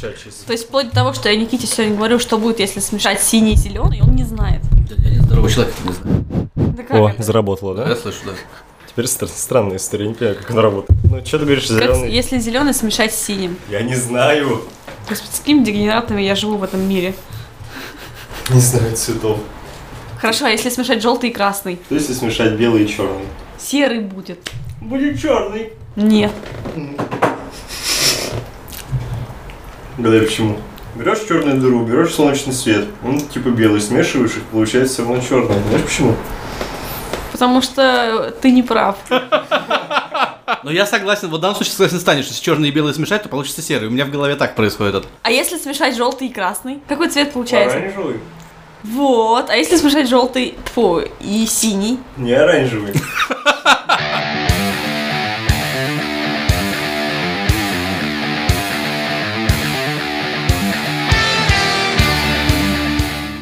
То есть вплоть до того, что я Никите сегодня говорю, что будет, если смешать синий и зеленый, он не знает. Я не здоровый человек, не знаю. Да как О, это? заработало, Я да? слышу, да. Теперь стр- странная история, не понимаю, как она работает. Ну, что ты говоришь, Как зеленый? если зеленый смешать с синим? Я не знаю. Господи, с какими дегенератами я живу в этом мире? Не знаю цветов. Хорошо, а если смешать желтый и красный? Что если смешать белый и черный? Серый будет. Будет черный. Нет. Угадай почему. Берешь черную дыру, берешь солнечный свет, он типа белый, смешиваешь их, получается все равно черный. Знаешь почему? Потому что ты не прав. Но я согласен, вот в данном случае согласен станешь, если черный и белый смешать, то получится серый. У меня в голове так происходит. это. А если смешать желтый и красный? Какой цвет получается? Оранжевый. Вот. А если смешать желтый тьфу, и синий? Не оранжевый.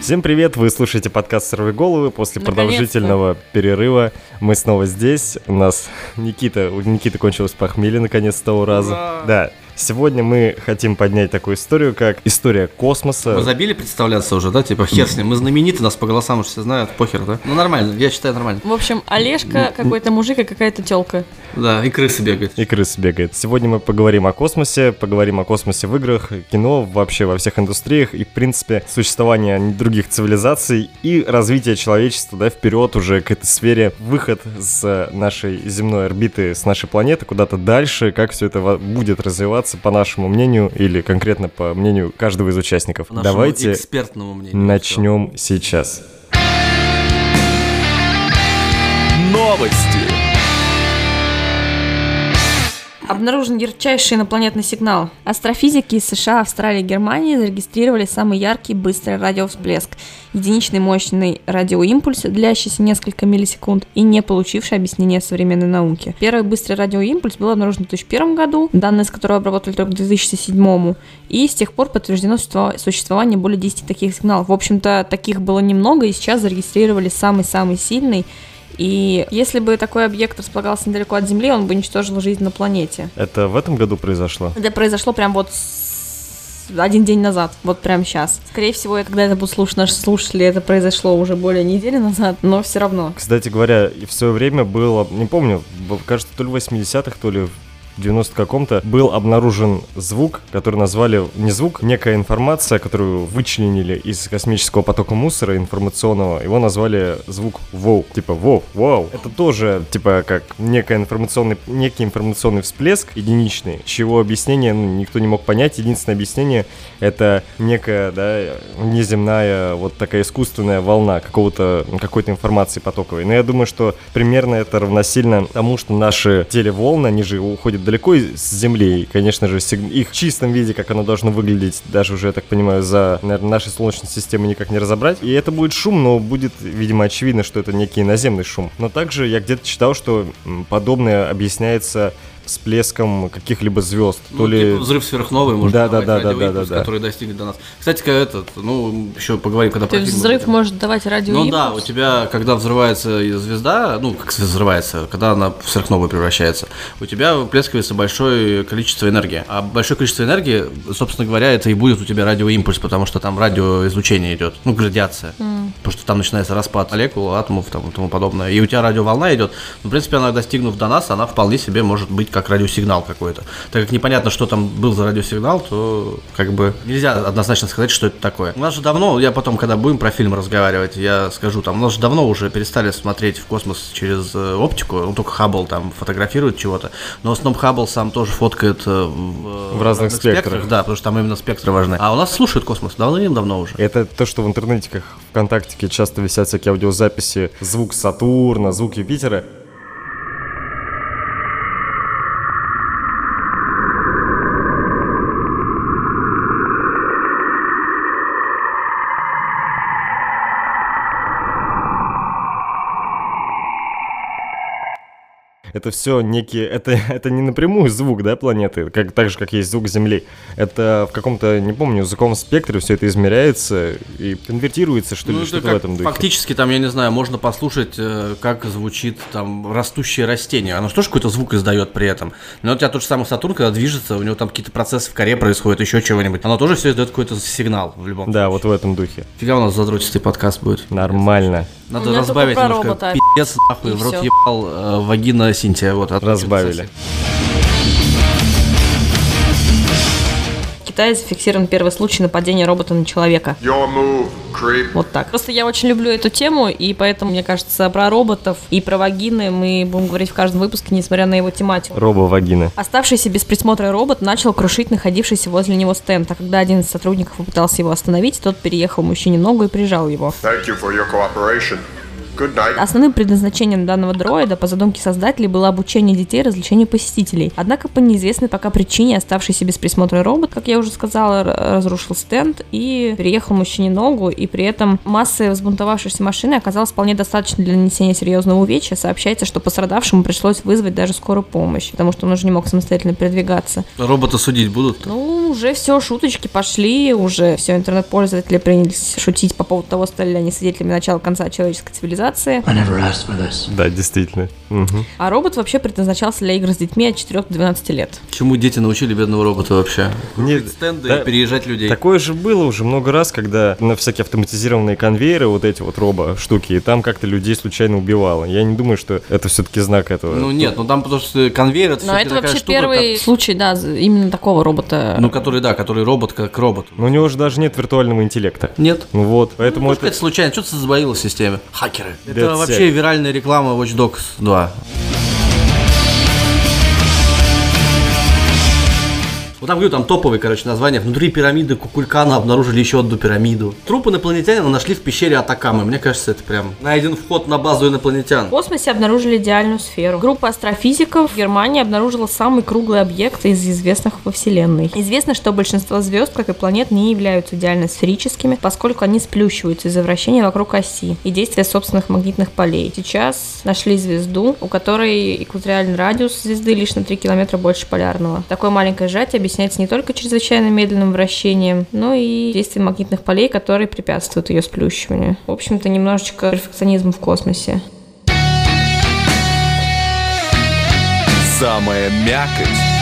Всем привет! Вы слушаете подкаст «Сорви головы». После Наконец-то. продолжительного перерыва мы снова здесь. У нас Никита, у Никиты кончилось похмелье наконец с того раза. Да. Сегодня мы хотим поднять такую историю, как история космоса. Вы забили представляться уже, да? Типа хер с ним. Мы знамениты, нас по голосам уже все знают, похер, да? Ну нормально, я считаю нормально. В общем, Олежка какой-то мужик и какая-то телка. Да, и крысы бегают. И крыс бегает. Сегодня мы поговорим о космосе, поговорим о космосе в играх, кино, вообще во всех индустриях и, в принципе, существование других цивилизаций и развитие человечества, да, вперед уже к этой сфере, выход с нашей земной орбиты, с нашей планеты куда-то дальше, как все это будет развиваться, по нашему мнению, или конкретно по мнению каждого из участников. По нашему Давайте экспертному мнению. начнем сейчас. Новости. Обнаружен ярчайший инопланетный сигнал. Астрофизики из США, Австралии и Германии зарегистрировали самый яркий быстрый радиовсплеск. Единичный мощный радиоимпульс, длящийся несколько миллисекунд и не получивший объяснения современной науки. Первый быстрый радиоимпульс был обнаружен в 2001 году, данные с которого обработали только к 2007 и с тех пор подтверждено существо- существование более 10 таких сигналов. В общем-то, таких было немного, и сейчас зарегистрировали самый-самый сильный. И если бы такой объект располагался недалеко от Земли, он бы уничтожил жизнь на планете. Это в этом году произошло? Это произошло прям вот один день назад, вот прям сейчас. Скорее всего, я когда это будут слушать наши слушатели, это произошло уже более недели назад, но все равно. Кстати говоря, в свое время было, не помню, кажется, то ли в 80-х, то ли в 90 каком-то, был обнаружен звук, который назвали, не звук, некая информация, которую вычленили из космического потока мусора информационного, его назвали звук «воу», типа «воу», «вау». Это тоже, типа, как некий информационный, некий информационный всплеск единичный, чего объяснение ну, никто не мог понять. Единственное объяснение — это некая, да, неземная, вот такая искусственная волна какого-то, какой-то информации потоковой. Но я думаю, что примерно это равносильно тому, что наши телеволны, они же уходят далеко с Земли, и, конечно же, их в чистом виде, как оно должно выглядеть, даже уже, я так понимаю, за наверное, нашей Солнечной системой никак не разобрать. И это будет шум, но будет, видимо, очевидно, что это некий наземный шум. Но также я где-то читал, что подобное объясняется всплеском каких-либо звезд. Ну, то ли... типа взрыв сверхновой, может, Да, давать да, да, да, радиоимпульс, да, да. который достигнет до нас. Кстати, как этот, ну, еще поговорим, когда То есть взрыв будем. может давать радио Ну да, у тебя, когда взрывается звезда, ну, как взрывается, когда она в сверхновую превращается, у тебя выплескивается большое количество энергии. А большое количество энергии, собственно говоря, это и будет у тебя радиоимпульс, потому что там радиоизлучение идет, ну, градиация. Потому что там начинается распад молекул, атомов там, и тому подобное. И у тебя радиоволна идет. Ну, в принципе, она, достигнув до нас, она вполне себе может быть как радиосигнал какой-то. Так как непонятно, что там был за радиосигнал, то как бы нельзя однозначно сказать, что это такое. У нас же давно, я потом, когда будем про фильм разговаривать, я скажу, там, у нас же давно уже перестали смотреть в космос через э, оптику, ну, только Хаббл там фотографирует чего-то, но в основном Хаббл сам тоже фоткает э, в, В разных спектрах. Да, потому что там именно спектры важны. А у нас слушают космос давно-давно уже. Это то, что в интернете, как ВКонтакте, часто висят всякие аудиозаписи, звук Сатурна, звук Юпитера. Это все некие, это, это не напрямую звук, да, планеты, как, так же, как есть звук Земли. Это в каком-то, не помню, звуковом спектре все это измеряется и конвертируется, что ли, Ну, что-то в этом духе. Фактически там, я не знаю, можно послушать, э, как звучит там растущее растение. Оно же тоже какой-то звук издает при этом. Но у тебя тот же самый Сатурн, когда движется, у него там какие-то процессы в коре происходят, еще чего-нибудь. Оно тоже все издает какой-то сигнал в любом Да, вот в этом духе. Фига у нас задротистый подкаст будет. Нормально. Надо разбавить немножко. робота. Пиздец, нахуй, в рот ебал э, вагина Синтия. Вот, от- Разбавили. В Китае зафиксирован первый случай нападения робота на человека. Move. Вот так. Просто я очень люблю эту тему, и поэтому, мне кажется, про роботов и про вагины мы будем говорить в каждом выпуске, несмотря на его тематику. Робо-вагины. Оставшийся без присмотра робот начал крушить находившийся возле него стенд, а когда один из сотрудников попытался его остановить, тот переехал мужчине ногу и прижал его. Thank you for your cooperation. Good night. Основным предназначением данного дроида по задумке создателей было обучение детей развлечению посетителей. Однако по неизвестной пока причине оставшийся без присмотра робот, как я уже сказала, разрушил стенд и переехал мужчине ногу, и при этом массы взбунтовавшейся машины оказалось вполне достаточно для нанесения серьезного увечья. Сообщается, что пострадавшему пришлось вызвать даже скорую помощь, потому что он уже не мог самостоятельно передвигаться. Робота судить будут? Ну, уже все, шуточки пошли, уже все, интернет-пользователи принялись шутить по поводу того, стали ли они свидетелями начала-конца человеческой цивилизации. This. Да, действительно. Мгм. А робот вообще предназначался для игр с детьми от 4 до 12 лет. Чему дети научили бедного робота вообще? Не- Крутить стенды да, и переезжать людей. Такое же было уже много раз, когда на всякие автоматизированные конвейеры, вот эти вот робо-штуки, и там как-то людей случайно убивало. Я не думаю, что это все-таки знак этого. Ну нет, ну там потому что конвейер это Но это вообще штука, первый случай, да, именно такого робота. как- Ну, который, да, который робот как робот. Но у него же даже нет виртуального интеллекта. Нет. Ну вот, поэтому ну, это... это случайно, что-то забоило в системе. Хакеры. Это Dead вообще Set. виральная реклама Watch Dogs 2. Вот там говорю, там топовые, короче, названия. Внутри пирамиды Кукулькана обнаружили еще одну пирамиду. Труп инопланетянина нашли в пещере Атакамы. Мне кажется, это прям найден вход на базу инопланетян. В космосе обнаружили идеальную сферу. Группа астрофизиков в Германии обнаружила самый круглый объект из известных во Вселенной. Известно, что большинство звезд, как и планет, не являются идеально сферическими, поскольку они сплющиваются из-за вращения вокруг оси и действия собственных магнитных полей. Сейчас нашли звезду, у которой экваториальный радиус звезды лишь на 3 километра больше полярного. Такое маленькое сжатие объясняется не только чрезвычайно медленным вращением, но и действием магнитных полей, которые препятствуют ее сплющиванию. В общем-то, немножечко перфекционизм в космосе. Самая мякоть.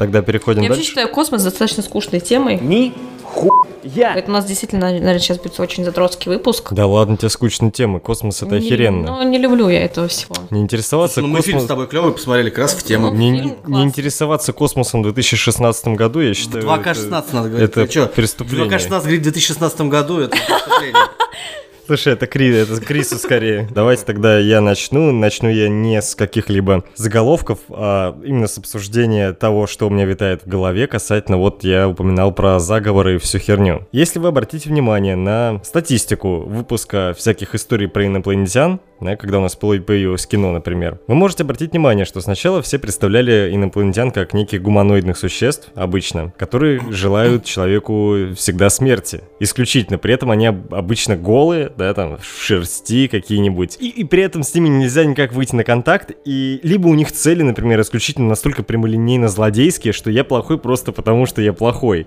Тогда переходим Я вообще дальше. считаю космос достаточно скучной темой. Ни хуя. Поэтому у нас действительно, наверное, сейчас будет очень задротский выпуск. Да ладно, тебе скучные темы. Космос это Не- охеренно. Ну, не люблю я этого всего. Не интересоваться Ну, мы фильм с тобой клевый посмотрели, как раз в тему. Не, Фильм не классный. интересоваться космосом в 2016 году, я считаю... 2К16 это- надо говорить. Это Ты чё? преступление. 2К16 говорит в 2016 году, это преступление. Слушай, это, Кри, это Крису скорее. Давайте тогда я начну. Начну я не с каких-либо заголовков, а именно с обсуждения того, что у меня витает в голове касательно, вот я упоминал про заговоры и всю херню. Если вы обратите внимание на статистику выпуска всяких историй про инопланетян, да, когда у нас появилось кино, например, вы можете обратить внимание, что сначала все представляли инопланетян как неких гуманоидных существ, обычно, которые желают человеку всегда смерти. Исключительно. При этом они об- обычно голые, да, там, в шерсти какие-нибудь. И, и при этом с ними нельзя никак выйти на контакт. И либо у них цели, например, исключительно настолько прямолинейно злодейские, что я плохой просто потому, что я плохой.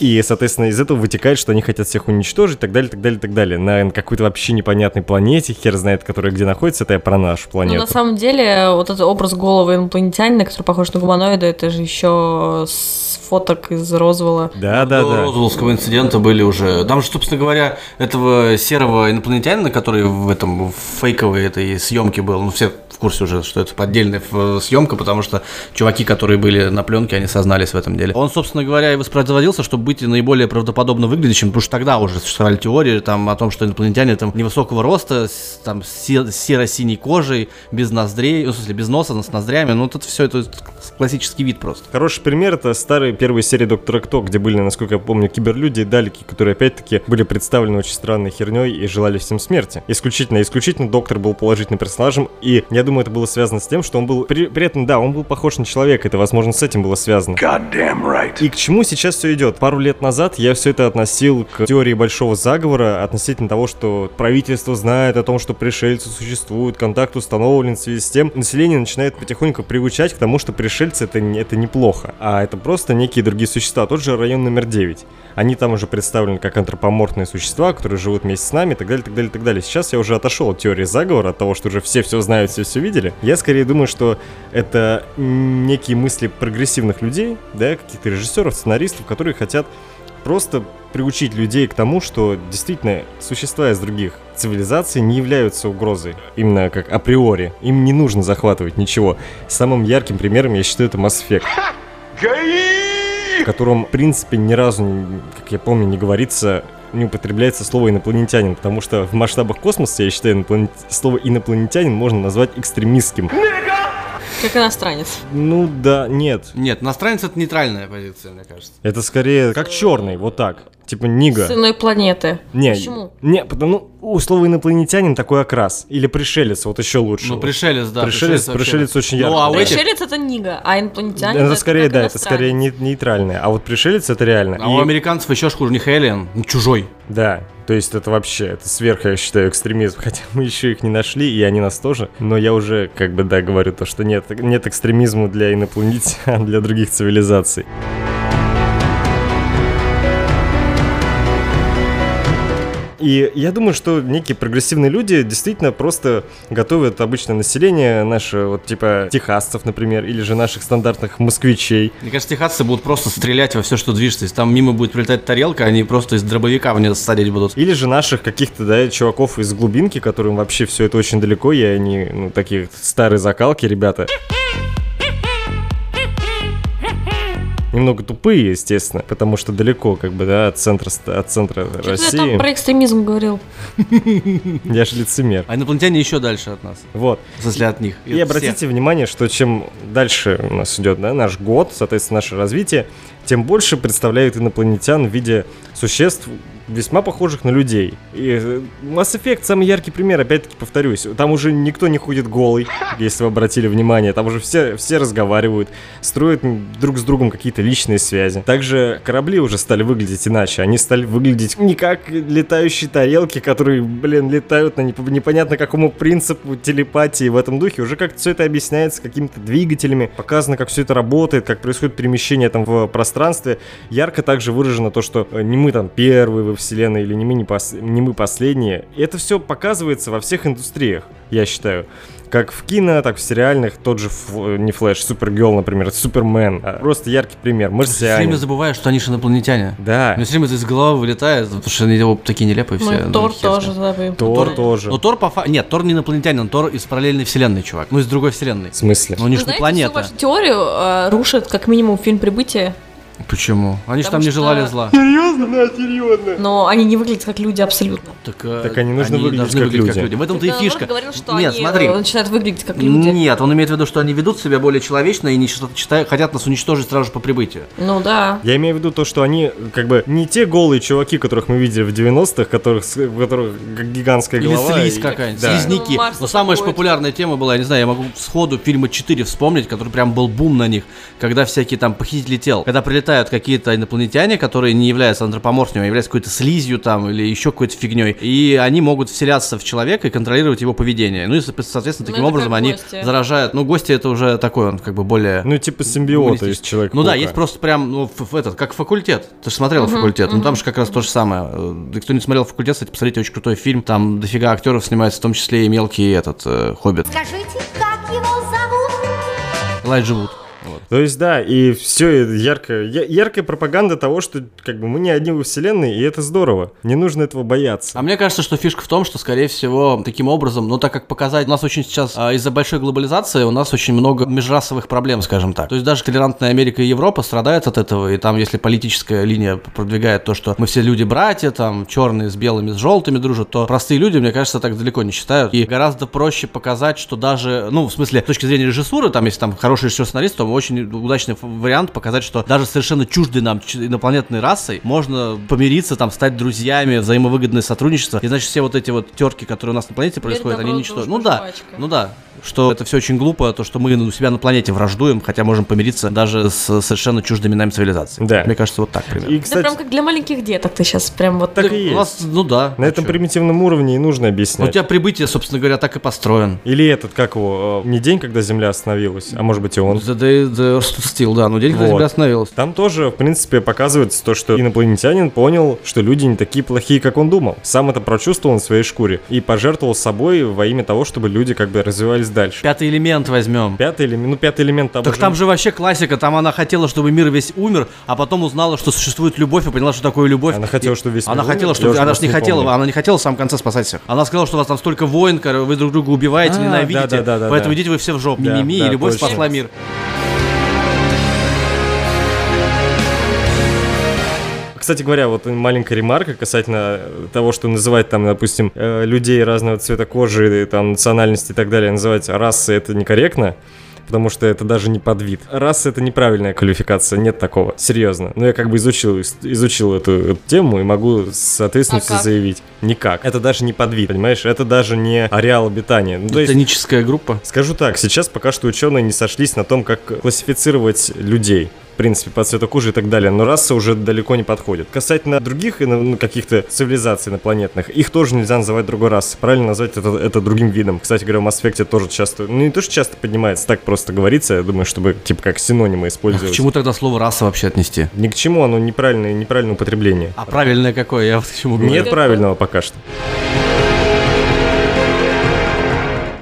И, соответственно, из этого вытекает, что они хотят всех уничтожить, и так далее, так далее, так далее. На какой-то вообще непонятной планете, хер знает, которая где находится, это я про нашу Ну, планету. на самом деле, вот этот образ голого инопланетянина, который похож на гуманоида, это же еще с фоток из Розвелла. Да, да, До да. Розвеллского инцидента были уже. Там же, собственно говоря, этого серого инопланетянина, который в этом в фейковой этой съемке был, ну все в курсе уже, что это поддельная ф- съемка, потому что чуваки, которые были на пленке, они сознались в этом деле. Он, собственно говоря, и воспроизводился, чтобы быть наиболее правдоподобно выглядящим, потому что тогда уже существовали теории там, о том, что инопланетяне там невысокого роста, с, там, серо-синей кожей, без ноздрей, ну, в смысле, без носа, но с ноздрями, ну, это все, это классический вид просто. Хороший пример это старые первые серии Доктора Кто, где были, насколько я помню, киберлюди и далеки, которые опять-таки были представлены очень странной херней и желали всем смерти. Исключительно, исключительно доктор был положительным персонажем, и я думаю, это было связано с тем, что он был... При, при этом, да, он был похож на человека, это, возможно, с этим было связано. И к чему сейчас все идет? Пару лет назад я все это относил к теории большого заговора относительно того, что правительство знает о том, что пришельцы существуют, контакт установлен в связи с тем. Население начинает потихоньку приучать к тому, что пришельцы это, это неплохо, а это просто некие другие существа. Тот же район номер 9. Они там уже представлены как антропоморфные существа, которые живут вместе с нами и так далее, так далее, так далее. Сейчас я уже отошел от теории заговора, от того, что уже все все знают, все все видели. Я скорее думаю, что это некие мысли прогрессивных людей, да, каких-то режиссеров, сценаристов, которые хотят просто приучить людей к тому, что действительно существа из других цивилизаций не являются угрозой, именно как априори. Им не нужно захватывать ничего. Самым ярким примером я считаю это Mass Effect. В котором, в принципе, ни разу, как я помню, не говорится не употребляется слово инопланетянин, потому что в масштабах космоса, я считаю, инопланет- слово инопланетянин можно назвать экстремистским. Как иностранец. Ну да, нет. Нет, иностранец это нейтральная позиция, мне кажется. Это скорее как черный, вот так. Типа нига. С иной планеты. Не, Почему? Не, потому у слова инопланетянин такой окрас. Или пришелец, вот еще лучше. Ну, пришелец, да. Пришелец, вообще. пришелец очень Ну, ярко. а. Пришелец это Нига, а инопланетянин это скорее, как да, это скорее не- нейтральное. А вот пришелец это реально. А И- у американцев еще хуже, не Хелиан, ну, чужой. Да, то есть это вообще, это сверх, я считаю, экстремизм. Хотя мы еще их не нашли, и они нас тоже. Но я уже, как бы, да, говорю то, что нет, нет экстремизма для инопланетян, для других цивилизаций. И я думаю, что некие прогрессивные люди действительно просто готовят обычное население, наше, вот типа техасцев, например, или же наших стандартных москвичей, Мне кажется, техасцы будут просто стрелять во все, что движется. Если там мимо будет прилетать тарелка, они просто из дробовика в нее садить будут. Или же наших каких-то, да, чуваков из глубинки, которым вообще все это очень далеко, и они, ну, такие старые закалки, ребята. Немного тупые, естественно, потому что далеко, как бы, да, от центра, от центра Что ты России. там про экстремизм говорил? Я же лицемер. А инопланетяне еще дальше от нас. Вот. В смысле, от них. И обратите внимание, что чем дальше у нас идет да, наш год, соответственно, наше развитие, тем больше представляют инопланетян в виде существ, весьма похожих на людей. И э, Mass Effect самый яркий пример, опять-таки повторюсь. Там уже никто не ходит голый, если вы обратили внимание. Там уже все, все разговаривают, строят друг с другом какие-то личные связи. Также корабли уже стали выглядеть иначе. Они стали выглядеть не как летающие тарелки, которые, блин, летают на непо- непонятно какому принципу телепатии в этом духе. Уже как-то все это объясняется какими-то двигателями. Показано, как все это работает, как происходит перемещение там в пространстве. Ярко также выражено то, что э, не мы там первые во вселенной или не мы, не, пос- не мы последние. И это все показывается во всех индустриях, я считаю. Как в кино, так в сериальных, тот же, Фл- не Флэш, Супергерл, например, Супермен. А, Просто яркий пример. Все время забываю, что они же инопланетяне. Да, Мне все время из головы вылетает, потому что они его такие нелепые все. Ну, Тор тоже забыл. Тор тоже. Ну, Тор по фа... Нет, Тор не инопланетянин, Тор из параллельной вселенной, чувак. Ну, из другой вселенной. В смысле? Ну, они Вы же не знаете, планета. всю вашу теорию э, рушит как минимум фильм «Прибытие», Почему? Они же там не что- желали зла. но они не выглядят как люди абсолютно. Так, э, Так они нужно выглядеть должны как выглядеть люди. В этом-то и Наоборот, фишка. говорил, что Нет, они смотри. э, начинают выглядеть как люди. Нет, он имеет в виду, что они ведут себя более человечно и не что-то читают, хотят нас уничтожить сразу же по прибытию. Ну да. Я имею в виду то, что они как бы не те голые чуваки, которых мы видели в 90-х, которых, у которых гигантская Или голова. слизь и- какая-нибудь, Да. слизняки. Ну, Но самая же популярная тема была, я не знаю, я могу сходу фильма 4 вспомнить, который прям был бум на них, когда всякие там похитители тел, когда прилетают какие-то инопланетяне, которые не являются антропоморфными, а являются какой-то слизью там или еще какой-то фигней, и они могут вселяться в человека и контролировать его поведение. Ну и, со- соответственно, Ну, таким образом они гости. заражают. Ну, гости это уже такой, он как бы более... Ну, типа симбиота из человека. Ну да, есть просто прям, ну, ф- этот, как факультет. Ты же смотрела факультет. Ну там же как раз то же самое. Э, да Кто не смотрел факультет, кстати, посмотрите, очень крутой фильм. Там дофига актеров снимается, в том числе и мелкий этот э, хоббит. Скажите, как его зовут? Элайджа Вуд. То есть, да, и все яркая, я- яркая пропаганда того, что как бы мы не одни во вселенной, и это здорово. Не нужно этого бояться. А мне кажется, что фишка в том, что, скорее всего, таким образом, ну, так как показать, у нас очень сейчас, а, из-за большой глобализации, у нас очень много межрасовых проблем, скажем так. То есть даже толерантная Америка и Европа страдают от этого, и там, если политическая линия продвигает то, что мы все люди-братья, там, черные с белыми, с желтыми дружат, то простые люди, мне кажется, так далеко не считают. И гораздо проще показать, что даже, ну, в смысле, с точки зрения режиссуры, там, если там хороший режиссер-сценарист, то очень удачный ф- вариант показать, что даже совершенно чуждой нам инопланетной расой можно помириться, там, стать друзьями, взаимовыгодное сотрудничество. И значит, все вот эти вот терки, которые у нас на планете происходят, они ничто. Ну да, жвачка. ну да. Что это все очень глупо, то, что мы у себя на планете враждуем, хотя можем помириться даже с совершенно чуждыми нам цивилизациями. Да. Мне кажется, вот так примерно. И, Да кстати, прям как для маленьких деток ты сейчас прям вот... так и У нас, есть. ну да. На этом чё? примитивном уровне и нужно У объяснять. тебя прибытие, собственно говоря, так и построен. Или этот, как его, э, не день, когда Земля остановилась, а может быть и он. The Day the Still, да, но когда Вот. Земля остановилась. Там тоже, в принципе, показывается то, что инопланетянин понял, что люди не такие плохие, как он думал. Сам это прочувствовал на своей шкуре и пожертвовал собой во имя того, чтобы люди как бы развивались дальше. Пятый элемент возьмем. Пятый элемент, ну пятый элемент там Так уже- там же вообще классика, там она хотела, чтобы мир весь умер, а потом узнала, что существует любовь и поняла, что такое любовь. Она хотела, чтобы весь Она мир хотела, умер? чтобы... Я уж Она же не не хотела, помню. она не хотела в самом конце спасать всех. Она сказала, что у вас там столько войн, вы друг друга убиваете, А, ненавидите, да-да-да-да-да. поэтому идите вы все в жопу. Да, Мимими, да, и любовь точно. спасла мир. Кстати говоря, вот маленькая ремарка касательно того, что называть там, допустим, э, людей разного цвета кожи, там, национальности и так далее, называть расой, это некорректно. Потому что это даже не подвид. Раса это неправильная квалификация, нет такого. Серьезно. Но я как бы изучил, изучил эту, эту тему и могу с ответственностью А как? заявить. Никак. Это даже не подвид, понимаешь? Это даже не ареал обитания. Ну, то есть, Этническая группа. Скажу так, сейчас пока что ученые не сошлись на том, как классифицировать людей. В принципе, по цвету кожи и так далее. Но раса уже далеко не подходит. Касательно других ну, каких-то цивилизаций инопланетных, их тоже нельзя называть другой расой. Правильно назвать это, это другим видом. Кстати говоря, в Mass Effect тоже часто, ну не то, что часто поднимается, так просто говорится, я думаю, чтобы типа как синонимы К использовать. чему тогда слово раса вообще отнести? Ни к чему, оно неправильное, неправильное употребление. А правильное какое? Я вот к чему говорю. Нет правильного пока что.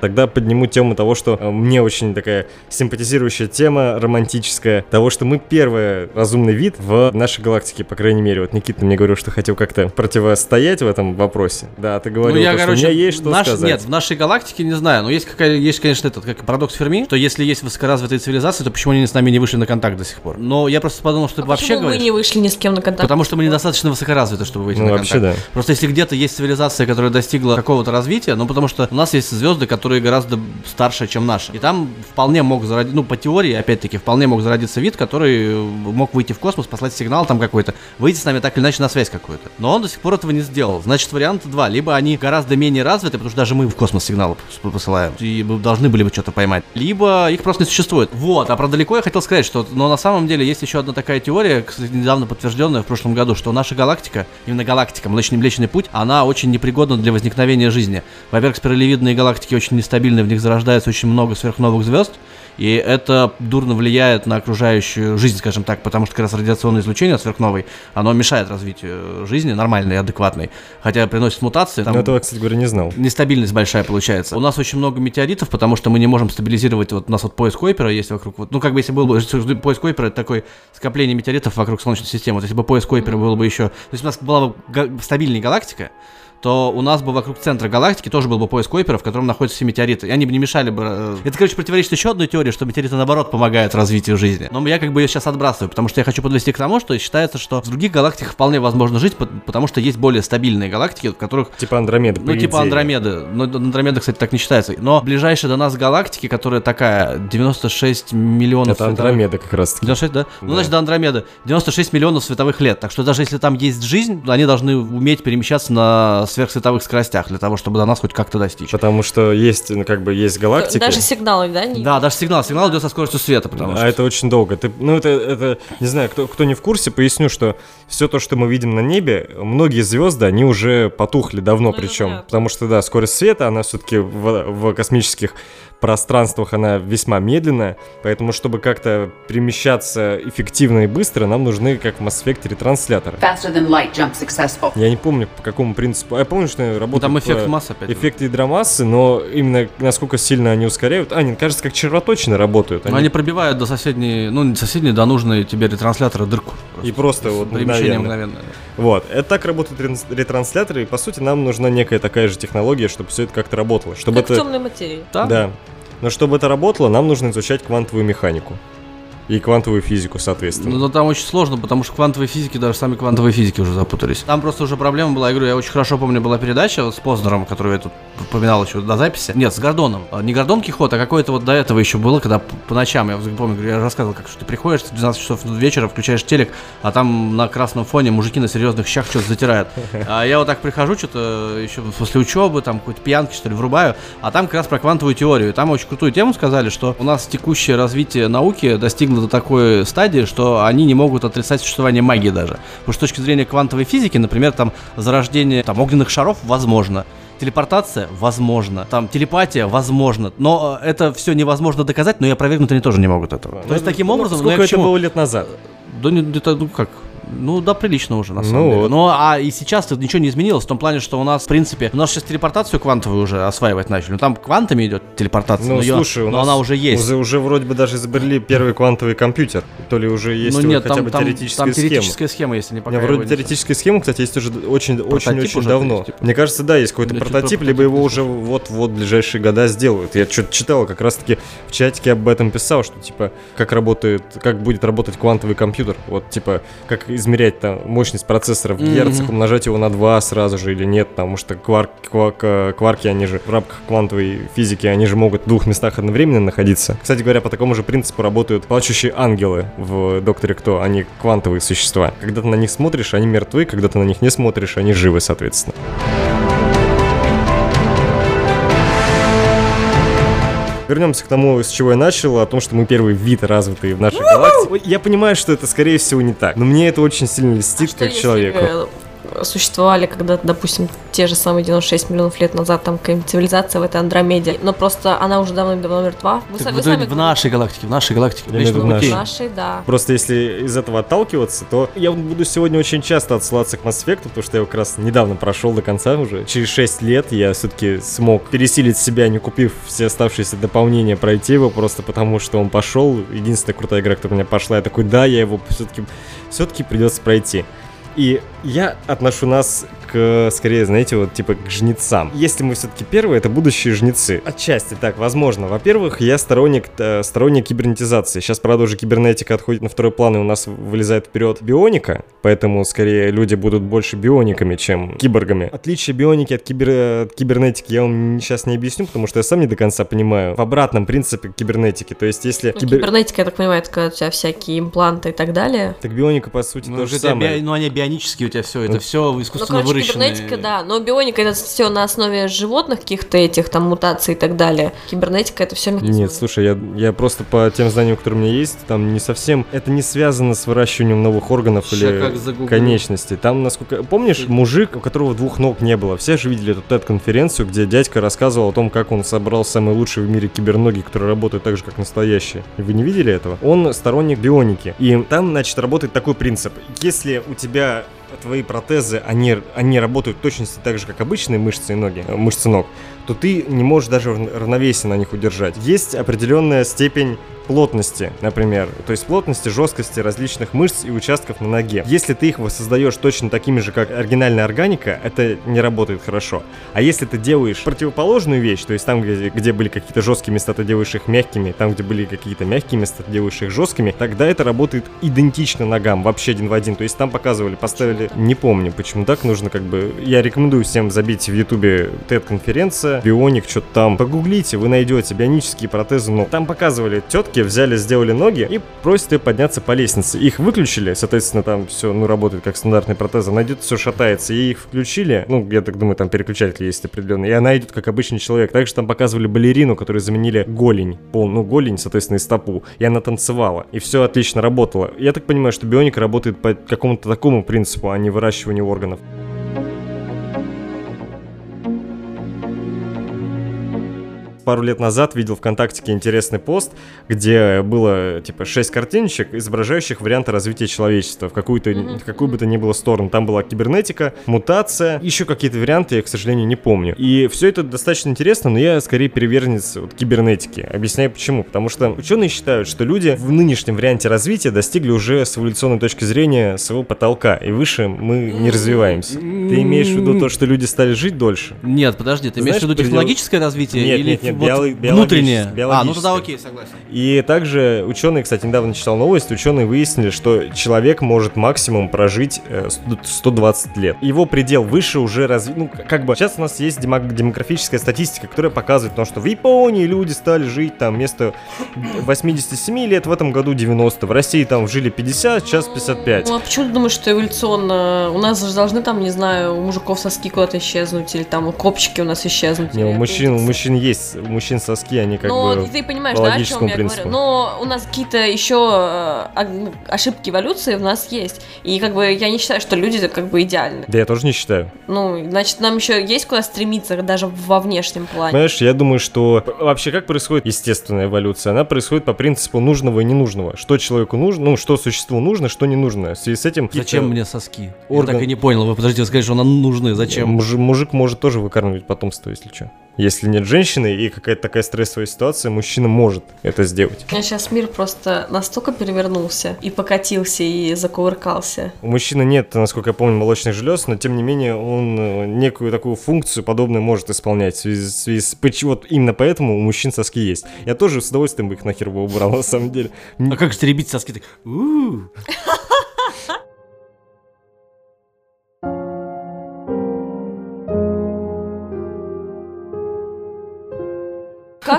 Тогда подниму тему того, что э, мне очень такая симпатизирующая тема, романтическая, того, что мы первый разумный вид в нашей галактике, по крайней мере. Вот Никита мне говорил, что хотел как-то противостоять в этом вопросе. Да, ты говорил, ну, я, то, что короче, у меня есть что наш- сказать. Нет, в нашей галактике не знаю, но есть какая, есть, конечно, этот как парадокс Ферми, что если есть высокоразвитые цивилизации, то почему они с нами не вышли на контакт до сих пор? Но я просто подумал, что ты вообще А Почему говоришь. мы не вышли ни с кем на контакт? Потому что мы недостаточно высокоразвиты, чтобы выйти Ну, на вообще, контакт. да. Просто если где-то есть цивилизация, которая достигла какого-то развития, ну потому что у нас есть звезды, которые гораздо старше, чем наши. И там вполне мог зародиться, ну по теории, опять-таки, вполне мог зародиться вид, который э, мог выйти в космос, послать сигнал там какой-то, выйти с нами так или иначе на связь какую-то. Но он до сих пор этого не сделал. Значит, вариант два. Либо они гораздо менее развиты, потому что даже мы в космос сигнал пос- посылаем, и должны были бы что-то поймать. Либо их просто не существует. Вот, а про далеко я хотел сказать, что, но на самом деле есть еще одна такая теория, кстати, недавно подтвержденная в прошлом году, что наша галактика, именно галактика, Млечный Млечный Путь, она очень непригодна для возникновения жизни. Во-первых, спиралевидные галактики очень нестабильны, в них зарождается очень много сверхновых звезд, и это дурно влияет на окружающую жизнь, скажем так, потому что как раз радиационное излучение от сверхновой, оно мешает развитию жизни нормальной адекватной, хотя приносит муутации. там- Но этого, кстати говоря, не знал. нестабильность большая получается. У нас очень много метеоритов, потому что мы не можем стабилизировать, вот у нас вот пояс Койпера есть вокруг, вот, ну как бы если был бы, пояс Койпера это такое скопление метеоритов вокруг Солнечной системы, вот если бы пояс Койпера был бы еще, то есть у нас была бы стабильная галактика, то у нас бы вокруг центра галактики тоже был бы пояс Койпера, в котором находятся все метеориты. И они бы не мешали бы... э, Это, короче, противоречит еще одной теории, что метеориты, наоборот, помогают развитию жизни. Но я как бы ее сейчас отбрасываю, потому что я хочу подвести к тому, что считается, что в других галактиках вполне возможно жить, пот- потому что есть более стабильные галактики, в которых Типа Андромеда, ну, типа. Андромеды. Но Андромеда, кстати, так не считается. Но ближайшая до нас галактики, которая такая 96 миллионов Это Андромеда как раз таки. 96, да? Ну, Да. значит, до Андромеды 96 миллионов световых лет. Так что даже если там есть жизнь, они должны уметь перемещаться на сверхсветовых скоростях для того, чтобы до нас хоть как-то достичь. Потому что есть, ну, как бы, есть галактики. Даже сигналы, да? Не... Да, даже сигнал. Сигнал идет со скоростью света, потому А что... это очень долго. Ты, ну, это, это, не знаю, кто, кто не в курсе, поясню, что все то, что мы видим на небе, многие звезды, они уже потухли давно, Ну, причем. Потому что, да, скорость света, она все-таки в, в космических пространствах, она весьма медленная. Поэтому, чтобы как-то перемещаться эффективно и быстро, нам нужны, как в Mass Effect, ретрансляторы. Я не помню, по какому принципу. Я помню, что работает... Ну, там эффект массы опять. Эффект ядромассы, но именно насколько сильно они ускоряют. А, они, кажется, как червоточины работают. Но они пробивают до соседней, ну, не соседней, до нужной тебе ретранслятора дырку. И просто вот Перемещение мгновенно. мгновенное. Вот, это так работают ретранс- ретрансляторы, и по сути нам нужна некая такая же технология, чтобы все это как-то работало. Чтобы Как в это... темной материи. Да? Да. Но чтобы это работало, нам нужно изучать квантовую механику. И квантовую физику, соответственно. Ну, но там очень сложно, потому что квантовые физики, даже сами квантовые физики уже запутались. Там просто уже проблема была, я говорю, я очень хорошо помню, была передача с Познером, которую я тут упоминал еще до записи. Нет, с Гордоном. А, Не Гордон Кихот, а какое-то вот до этого еще было, когда по ночам, я помню, я рассказывал, как что ты приходишь в 12 часов вечера, включаешь телек, а там на красном фоне мужики на серьезных щах что-то затирают. А я вот так прихожу, что-то еще после учебы, там какой-то пьянки, что ли, врубаю, а там как раз про квантовую теорию. Там очень крутую тему сказали, что у нас текущее развитие науки достигло до такой стадии, что они не могут отрицать существование магии даже. Потому что с точки зрения квантовой физики, например, там зарождение там, огненных шаров возможно. Телепортация возможно, там телепатия возможно, но э, это все невозможно доказать, но и опровергнуть они тоже не могут этого. То есть таким Ну, образом, ну, сколько это было лет назад? Да не, это, ну как, ну да, прилично уже, на самом Ну деле. вот. Ну, а и сейчас тут ничего не изменилось, в том плане, что у нас, в принципе, у нас сейчас телепортацию квантовую уже осваивать начали. Ну, там квантами идет телепортация, Ну, но, слушай, у но нас она уже есть. Уже, уже вроде бы даже изобрели первый квантовый компьютер. То ли уже есть ну нет, хотя там, бы там, теоретическая там схема. теоретическая схема, если не пока его вроде теоретическая схема, кстати, есть уже очень, очень, Прототип очень уже давно. есть, типа? Мне кажется, да, есть какой-то Я чё-то прототип, про либо его прототип уже вот-вот в ближайшие года сделают. Я что-то читал, как раз-таки в чатике об этом писал, что типа как работает, как будет работать квантовый компьютер. Вот типа как измерять там мощность процессора в Мгм. герцах, умножать его на 2 сразу же или нет, потому что кварк, квак- э, кварки, они же в рамках квантовой физики, они же могут в двух местах одновременно находиться. Кстати говоря, по такому же принципу работают плачущие ангелы в Докторе Кто. Они квантовые существа. Когда ты на них смотришь, они мертвы, когда ты на них не смотришь, они живы, соответственно. Вернемся к тому, с чего я начал, о том, что мы первый вид развитый в нашей галактике. Я понимаю, что это, скорее всего, не так. Но мне это очень сильно льстит, Что как человеку. Существовали когда-то, допустим, те же самые 96 миллионов лет назад, там какая-нибудь цивилизация в этой Андромеде, но просто она уже давно-давно мертва. Вы, Так вы в, сами в нашей галактике, в нашей галактике. В Млечном в Пути. нашей. Нашей, да. Просто если из этого отталкиваться, то я буду сегодня очень часто отсылаться к Mass Effect, потому что я его как раз недавно прошел до конца уже. Через 6 лет я все-таки смог пересилить себя, не купив все оставшиеся дополнения, пройти его просто потому, что он пошел. Единственная крутая игра, которая у меня пошла, я такой, да, я его все-таки все-таки придется пройти. И я отношу нас к, скорее, знаете, вот типа к жнецам. Если мы все-таки первые, это будущие жнецы. Отчасти так, возможно. Во-первых, я сторонник, э, сторонник кибернетизации. Сейчас, правда, уже кибернетика отходит на второй план, и у нас вылезает вперед бионика, поэтому, скорее, люди будут больше биониками, чем киборгами. Отличие бионики от, кибер... от кибернетики я вам сейчас не объясню, потому что я сам не до конца понимаю. В обратном принципе кибернетики. То есть, если Ну, кибер- Кибернетика, я так понимаю, это когда у тебя всякие импланты и так далее. Так бионика, по сути, Ну, то уже же самое. би- ну, они бионические у тебя все, это Ну, все Ну, искусственно короче, кибернетика, да, но бионика это все на основе животных каких-то этих, там, мутаций и так далее. Кибернетика это все механизмы. Нет, слушай, я, я просто по тем знаниям, которые у меня есть, там не совсем... Это не связано с выращиванием новых органов Ща или конечностей. Там, насколько... Помнишь, мужик, у которого двух ног не было? Все же видели эту TED-конференцию, где дядька рассказывал о том, как он собрал самые лучшие в мире киберноги, которые работают так же, как настоящие. Вы не видели этого? Он сторонник бионики. И там, значит, работает такой принцип. Если у тебя твои протезы, они, они работают в точности так же, как обычные мышцы и ноги, э, мышцы ног, то ты не можешь даже рав- равновесие на них удержать. Есть определенная степень плотности, например, то есть плотности, жесткости различных мышц и участков на ноге. Если ты их воссоздаешь точно такими же, как оригинальная органика, это не работает хорошо. А если ты делаешь противоположную вещь, то есть там, где, где были какие-то жесткие места, ты делаешь их мягкими, там, где были какие-то мягкие места, ты делаешь их жесткими, тогда это работает идентично ногам, вообще один в один. То есть там показывали, поставили, не помню, почему так нужно как бы... Я рекомендую всем забить в ютубе TED-конференция, бионик, что-то там. Погуглите, вы найдете бионические протезы ног. Там показывали, тетки взяли, сделали ноги и просят ее подняться по лестнице. Их выключили, соответственно, там все, ну, работает как стандартные протезы. Она идет, все шатается, и их включили. Ну, я так думаю, там переключатель есть определенный. И она идет как обычный человек. Также там показывали балерину, которую заменили голень. Пол, ну, голень, соответственно, и стопу. И она танцевала. И все отлично работало. Я так понимаю, что бионика работает по какому-то такому принципу, а не выращиванию органов. Пару лет назад видел ВКонтактике интересный пост, где было типа 6 картиночек, изображающих варианты развития человечества в какую-то, в какую бы то ни было сторону. Там была кибернетика, мутация, еще какие-то варианты, я, к сожалению, не помню. И все это достаточно интересно, но я скорее приверженец вот, кибернетики. Объясняю почему. Потому что ученые считают, что люди в нынешнем варианте развития достигли уже с эволюционной точки зрения своего потолка, и выше мы не развиваемся. Ты имеешь в виду то, что люди стали жить дольше? Нет, подожди, ты имеешь в Знаешь, виду предел- технологическое развитие Нет, или нет, нет, Не, вот биоло- внутреннее. А, ну тогда окей, согласен. И также ученые, кстати, недавно читал новость, ученые выяснили, что человек может максимум прожить э, 100 120 лет. Его предел выше уже разви... Ну, как бы, сейчас у нас есть демо- демографическая статистика, которая показывает, то, что в Японии люди стали жить там вместо 87 лет, в этом году 90, в России там жили 50, сейчас 55. Ну, а почему ты думаешь, что эволюционно у нас же должны там, не знаю, у мужиков соски куда-то исчезнуть, или там у копчики у нас исчезнуть? Не, у мужчин, у мужчин есть, у мужчин соски, они как ну, бы... ты понимаешь, по да, о чем я принципу. говорю. Но у нас какие-то еще э, ог- ошибки эволюции у нас есть. И как бы я не считаю, что люди как бы идеальны. Да я тоже не считаю. Ну, значит, нам еще есть куда стремиться, даже во внешнем плане. Понимаешь, я думаю, что вообще как происходит естественная эволюция? Она происходит по принципу нужного и ненужного. Что человеку нужно, ну, что существу нужно, что не нужно. В связи с этим... Зачем мне соски? Я орган- так и не понял. Вы подождите, вы сказали, что нам нужны. Зачем? Муж- мужик может тоже выкармливать потомство, если что. Если нет женщины и какая-то такая стрессовая ситуация, мужчина может это сделать. У меня сейчас мир просто настолько перевернулся и покатился, и закувыркался. У мужчины нет, насколько я помню, молочных желез, но тем не менее он э, некую такую функцию подобную может исполнять. В связи, в связи с- вот именно поэтому у мужчин соски есть. Я тоже с удовольствием бы их нахер бы убрал, на самом деле. А как же теребить соски? Так,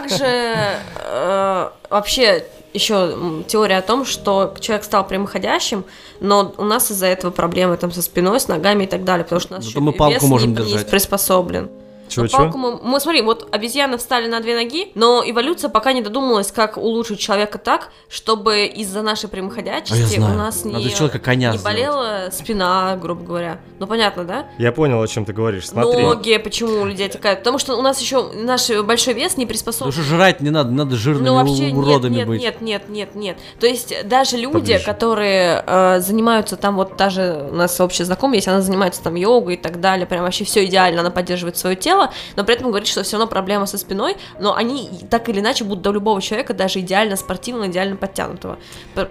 «У-у-у». Как же э, вообще еще теория о том, что человек стал прямоходящим, но у нас из-за этого проблемы там со спиной, с ногами и так далее, потому что у нас Зато еще мы палку вес можем не, не держать. приспособлен. Но Чего-чего? палку мы, мы, смотри, вот обезьяны встали на две ноги, но эволюция пока не додумалась, как улучшить человека так, чтобы из-за нашей А прямоходячести знаю. у нас Надо не, человека коня не сделать. болела спина, грубо говоря. Ну, понятно, да? Я понял, о чем ты говоришь. Смотри. Ноги, почему у людей такая? Потому что у нас еще наш большой вес не Потому приспособлен. что жрать не надо, надо жирными Ну вообще нет, уродами нет, быть. нет, нет, нет, нет. То есть даже люди, Поближе. которые э, занимаются там вот та же у нас общая знакомая есть, она занимается там йогой и так далее, прям вообще все идеально, она поддерживает свое тело, но при этом говорит, что все равно проблема со спиной, но они так или иначе будут до любого человека даже идеально спортивного, идеально подтянутого,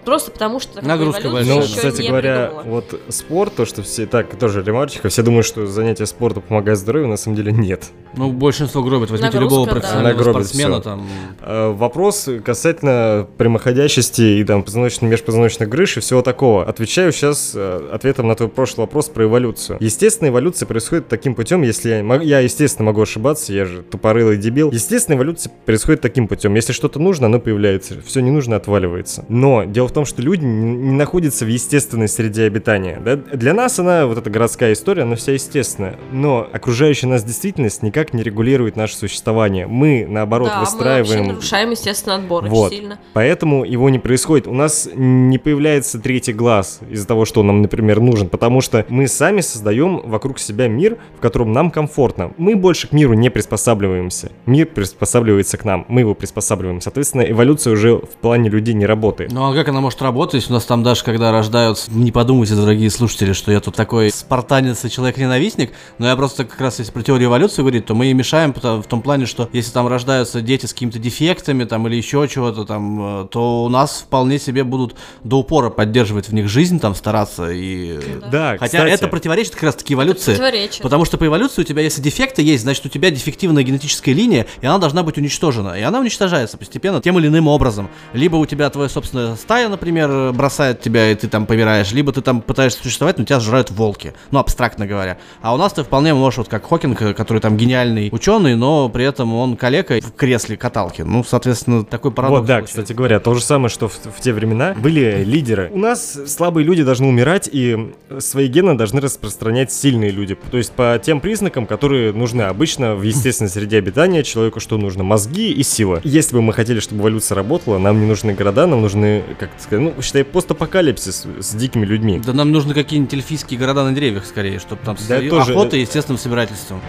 просто потому что Нагрузка Ну, большая. еще кстати не говоря, придумала. вот спорт, то, что все так, тоже ремарочка, все думают, что занятие спортом помогает здоровью, на самом деле нет. Ну, большинство гробит. Возьмите Нагрузка, любого да. профессионального Нагробит спортсмена, там, Э, Вопрос касательно прямоходящести и там позвоночной межпозвоночных грыж и всего такого. Отвечаю сейчас э, ответом на твой прошлый вопрос про эволюцию. Естественно, эволюция происходит таким путем, если я, мог- я естественно могу ошибаться, я же тупорылый дебил. Естественно, эволюция происходит таким путем. Если что-то нужно, оно появляется. Все не нужно, отваливается. Но дело в том, что люди не не находятся в естественной среде обитания. да. Для нас она, вот эта городская история, она вся естественная. Но окружающая нас действительность никак не регулирует наше существование. Мы, наоборот, да, мы выстраиваем... вообще нарушаем, естественно, отбор Вот. очень сильно. Поэтому его не происходит. У нас не появляется третий глаз из-за того, что он нам, например, нужен, потому что мы сами создаем вокруг себя мир, в котором нам комфортно. Мы больше к миру не приспосабливаемся. Мир приспосабливается к нам, мы его приспосабливаем. Соответственно, эволюция уже в плане людей не работает. Ну а как она может работать, если у нас там даже, когда рождаются, не подумайте, дорогие слушатели, что я тут такой спартанец и человек-ненавистник, но я просто как раз, если про теорию эволюции говорить, то мы ей мешаем потому- в том плане, что если там рождаются дети с какими-то дефектами там или еще чего-то там, э, то у нас вполне себе будут до упора поддерживать в них жизнь, там стараться и... Да, Хотя кстати, это противоречит как раз-таки эволюции. противоречит. Потому что по эволюции у тебя, если дефекты есть, значит у тебя дефективная генетическая линия, и она должна быть уничтожена. И она уничтожается постепенно тем или иным образом. Либо у тебя твоя собственная стая, например, бросает тебя, и ты там помираешь, либо ты там пытаешься существовать, но тебя сжирают волки. Ну, абстрактно говоря. А у нас ты вполне можешь, вот как Хокинг, э, который там гениальный ученый, но при этом он калека в кресле каталки. Ну, соответственно, такой парадокс. Вот, да, получается. кстати говоря, то же самое, что в, в те времена были лидеры. У нас слабые люди должны умирать, и свои гены должны распространять сильные люди. То есть по тем признакам, которые нужны обычно в естественной среде обитания человеку, что нужно? Мозги и сила. Если бы мы хотели, чтобы эволюция работала, нам не нужны города, нам нужны, как сказать, ну, считай, постапокалипсис с дикими людьми. Да нам нужны какие-нибудь эльфийские города на деревьях скорее, чтобы там с Да, тоже- охотой и естественным собирательством.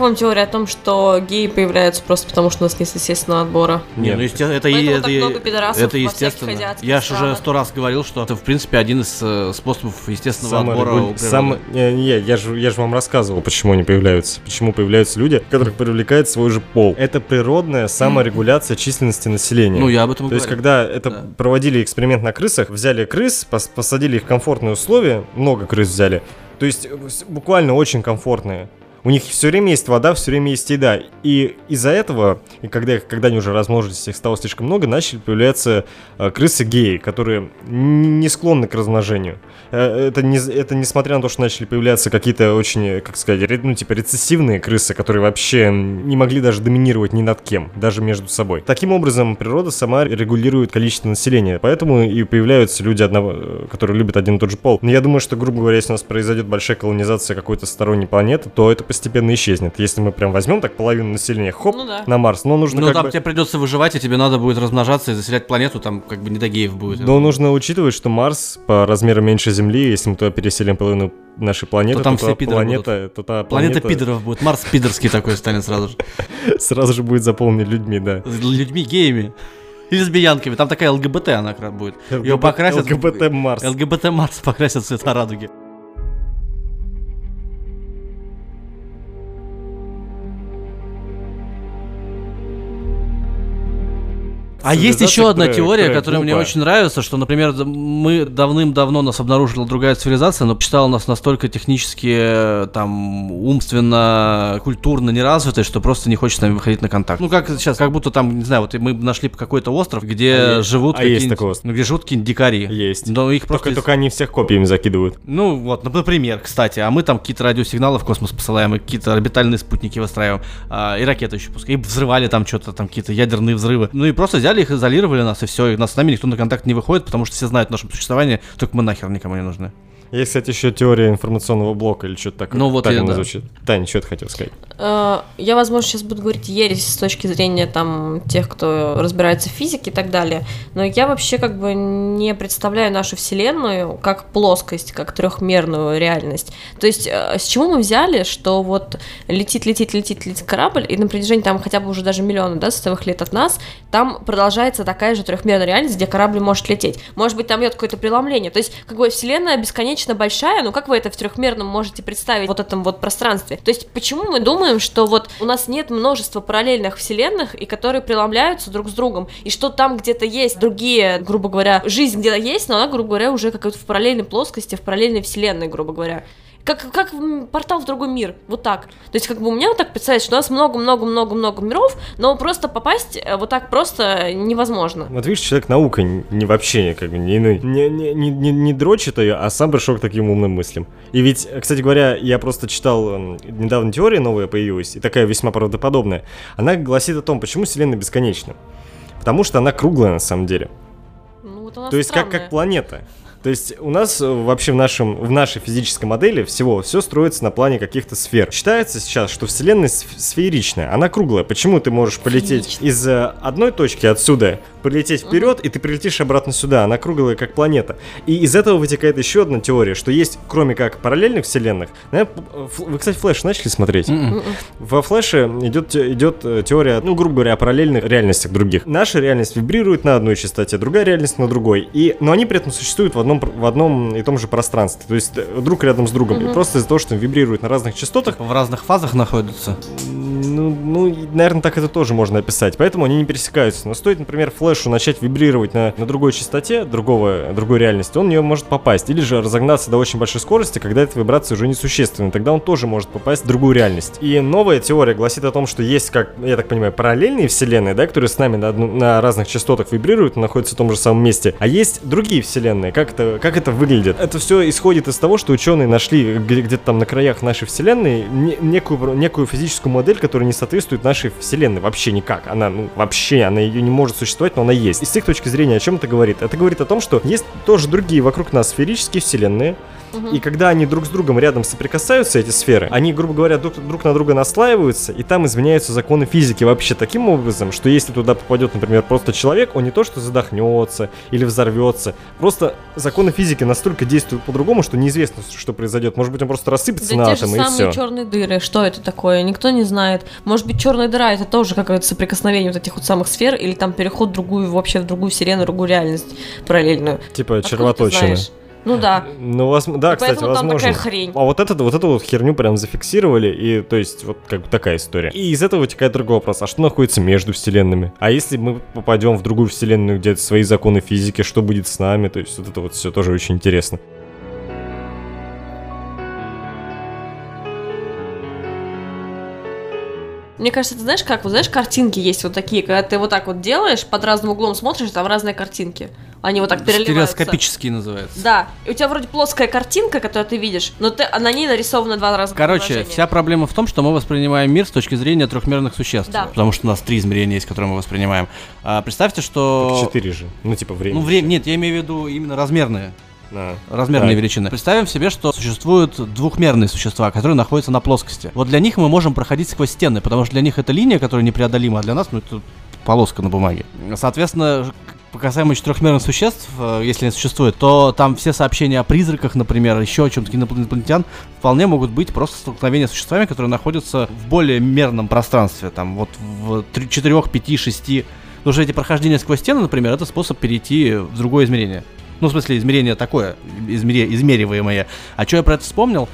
Вам теория о том, что геи появляются просто потому, что у нас нет естественного отбора? Не, Нет. ну естественно, это, Поэтому это, так и- много пидорасов это естественно. Я же уже сто раз говорил, что это в принципе один из э, способов естественного отбора Саморегуль- у природы. сам- не, не, я же я же вам рассказывал, почему они появляются. Почему появляются люди, которых привлекает свой же пол. Это природная саморегуляция численности населения. Ну, я об этом То есть, говорю. когда это Да. проводили эксперимент на крысах, взяли крыс, пос- посадили их в комфортные условия, много крыс взяли, то есть э, буквально очень комфортные. У них все время есть вода, все время есть еда. И из-за этого, и когда, когда они уже размножились, их стало слишком много, начали появляться э, крысы-геи, которые не склонны к размножению. Э, Это, не, это несмотря на то, что начали появляться какие-то очень, как сказать, ну, типа рецессивные крысы, которые вообще не могли даже доминировать ни над кем, даже между собой. Таким образом, природа сама регулирует количество населения, поэтому и появляются люди, одного, э, которые любят один и тот же пол. Но я думаю, что, грубо говоря, если у нас произойдет большая колонизация какой-то сторонней планеты, то это постепенно исчезнет. Если мы прям возьмем так половину населения, хоп, Ну да. на Марс, но нужно Ну как там бы... тебе придется выживать, и тебе надо будет размножаться и заселять планету, там как бы не до геев будет. Но нужно учитывать, что Марс по размеру меньше Земли, если мы туда переселим половину нашей планеты, То там то все пидоры планета, то та Планета планета пидоров будет, Марс пидорский такой станет сразу же. сразу же будет заполнен людьми, да. Людьми, геями. И лесбиянками. Там такая ЛГБТ она будет. Ее покрасят... ЛГБТ Марс. ЛГБТ Марс покрасят цвета радуги. А есть еще одна которая- теория, которая которая мне глупая. очень нравится, что, например, мы давным-давно нас обнаружила другая цивилизация, но считала нас настолько технически, э, там, умственно, культурно неразвитой, что просто не хочет с нами выходить на контакт. Ну, как сейчас, как будто там, не знаю, вот мы нашли какой-то остров, где А живут а есть такой остров? Ну, где живут какие-нибудь дикари. Есть. Но их просто... Только, из- только они всех копиями закидывают. Ну, вот, нап- например, кстати, а мы там какие-то радиосигналы в космос посылаем, и какие-то орбитальные спутники выстраиваем, а, и ракеты еще пускай, и взрывали там что-то, там какие-то ядерные взрывы. Ну и просто взяли их, изолировали нас, и все, и нас с нами никто на контакт не выходит, потому что все знают о нашем существовании, только мы нахер никому не нужны. Есть, кстати, еще теория информационного блока или что-то такое. Ну, вот так она да. звучит. Таня, что ты хотел сказать? Э, Я, возможно, сейчас буду говорить ересь с точки зрения там тех, кто разбирается в физике и так далее, но я вообще как бы не представляю нашу Вселенную как плоскость, как трехмерную реальность. То есть э, с чего мы взяли, что вот летит, летит, летит, летит корабль, и на протяжении там хотя бы уже даже миллиона, да, световых лет от нас, там продолжается такая же трехмерная реальность, где корабль может лететь. Может быть, там идет какое-то преломление. То есть, как бы Вселенная бесконечно большая, но как вы это в трехмерном можете представить вот этом вот пространстве? То есть, почему мы думаем, что вот у нас нет множества параллельных вселенных, и которые преломляются друг с другом, и что там где-то есть другие, грубо говоря, жизнь где-то есть, но она, грубо говоря, уже как-то в параллельной плоскости, в параллельной вселенной, грубо говоря. Как, как портал в другой мир, вот так. То есть, как бы у меня вот так представляется, что у нас много-много-много-много миров, но просто попасть э, вот так просто невозможно. Вот видишь, человек наука не вообще как бы не, не, не, не, не, дрочит ее, а сам пришел к таким умным мыслям. И ведь, кстати говоря, я просто читал, недавно теория новая появилась, и такая весьма правдоподобная. Она гласит о том, почему Вселенная бесконечна. Потому что она круглая на самом деле. Ну, вот она То есть как, странная. как планета. То есть у нас э, вообще в, нашем, в нашей физической модели всего все строится на плане каких-то сфер. Считается сейчас, что Вселенная сф- сферичная, она круглая. Почему ты можешь полететь из э, одной точки отсюда, полететь вперед, и ты прилетишь обратно сюда, она круглая как планета. И из этого вытекает еще одна теория, что есть, кроме как параллельных вселенных, ф- вы, кстати, Флэш начали смотреть? М-м. Во Флэше идет, идет э, теория, ну, грубо говоря, о параллельных реальностях других. Наша реальность вибрирует на одной частоте, другая реальность на другой. И, но они при этом существуют в одном, пр- в одном и том же пространстве. То есть э, друг рядом с другом. И просто из-за того, что вибрируют на разных частотах, В разных фазах находятся. ну, ну, наверное, так это тоже можно описать. Поэтому они не пересекаются. Но стоит, например, флешу начать вибрировать на, на другой частоте другого, другой реальности, он в нее может попасть. Или же разогнаться до очень большой скорости, когда эта вибрация уже несущественна. Тогда он тоже может попасть в другую реальность. И новая теория гласит о том, что есть, как я так понимаю, параллельные вселенные, да, которые с нами на, одну- на разных частотах вибрируют, находятся в том же самом месте. А есть другие вселенные. Как это, как это выглядит? Это все исходит из того, что ученые нашли где- где-то там на краях нашей вселенной не- некую, некую физическую модель, которая не соответствует нашей вселенной вообще никак. Она, ну, вообще, она ее не может существовать, но она есть. И с их точки зрения, о чем это говорит? Это говорит о том, что есть тоже другие вокруг нас сферические вселенные, и когда они друг с другом рядом соприкасаются, эти сферы, они, грубо говоря, друг, друг на друга наслаиваются, и там изменяются законы физики вообще таким образом, что если туда попадет, например, просто человек, он не то что задохнется или взорвется, просто законы физики настолько действуют по-другому, что неизвестно, что произойдет. Может быть, он просто рассыпется Да на те же атомы и все. самые черные дыры, что это такое, никто не знает. Может быть, черная дыра это тоже какое-то соприкосновение вот этих вот самых сфер, или там переход в другую, вообще в другую вселенную, другую реальность параллельную. Типа червоточины. знаешь? Ну да. Ну, воз- да, И кстати, поэтому там возможно. такая хрень. А вот это, вот эту вот херню прям зафиксировали, и то есть вот как бы такая история. И из этого вытекает другой вопрос, а что находится между вселенными? А если мы попадем в другую вселенную, где свои законы физики, что будет с нами? То есть вот это вот все тоже очень интересно. Мне кажется, ты знаешь как? Вот знаешь, картинки есть вот такие, когда ты вот так вот делаешь, под разным углом смотришь, там разные картинки. Они вот так переливаются. Стереоскопический называется. Да, и у тебя вроде плоская картинка, которую ты видишь, но ты, на ней нарисовано два раза. Короче, вся проблема в том, что мы воспринимаем мир с точки зрения трехмерных существ. Да. Потому что у нас три измерения есть, которые мы воспринимаем. А представьте, что... Четыре же. Ну, типа время. Ну, время. Нет, я имею в виду именно размерные. А. Размерные Так. величины. Представим себе, что существуют двухмерные существа, которые находятся на плоскости. Вот для них мы можем проходить сквозь стены, потому что для них это линия, которая непреодолима, а для нас, ну, это полоска на бумаге. Соответственно, касаемо четырехмерных существ, э, если они существуют, то там все сообщения о призраках, например, еще о чем-то инопланетян, вполне могут быть просто столкновения с существами, которые находятся в более мерном пространстве, там вот в 4, 5, 6. Потому что эти прохождения сквозь стены, например, это способ перейти в другое измерение. Ну, в смысле, измерение такое, измере- измериваемое. А что я про это вспомнил?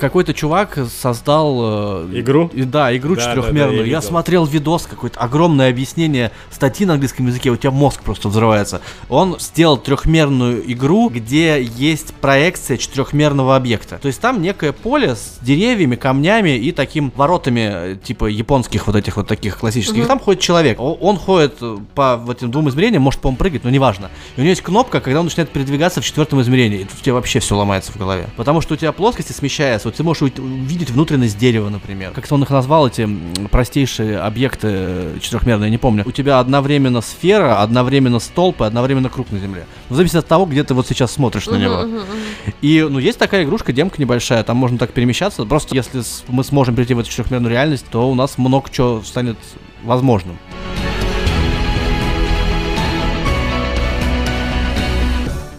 Какой-то чувак создал... э, Игру? и- Да, игру Да, да, да, четырехмерную. я я смотрел видос, какое-то огромное объяснение статьи на английском языке, у тебя мозг просто взрывается. Он сделал трехмерную игру, где есть проекция четырехмерного объекта. То есть там некое поле с деревьями, камнями и таким воротами, э, типа японских вот этих вот таких классических. И там ходит человек. Он ходит э, по вот этим двум измерениям, может, по-моему, прыгать, но неважно. И у него есть кнопка, когда он начинает передвигаться в четвертом измерении. И тут у тебя вообще все ломается в голове. Потому что у тебя плоскости смещаются. Вот ты можешь увидеть внутренность дерева, например. Как-то он их назвал, эти простейшие объекты э, четырехмерные, не помню. У тебя одновременно сфера, одновременно столб и одновременно круг на земле. В зависимости от того, где ты вот сейчас смотришь на него. И, ну, есть такая игрушка, демка небольшая, там можно так перемещаться. Просто если мы сможем перейти в эту четырехмерную реальность, то у нас много чего станет возможным.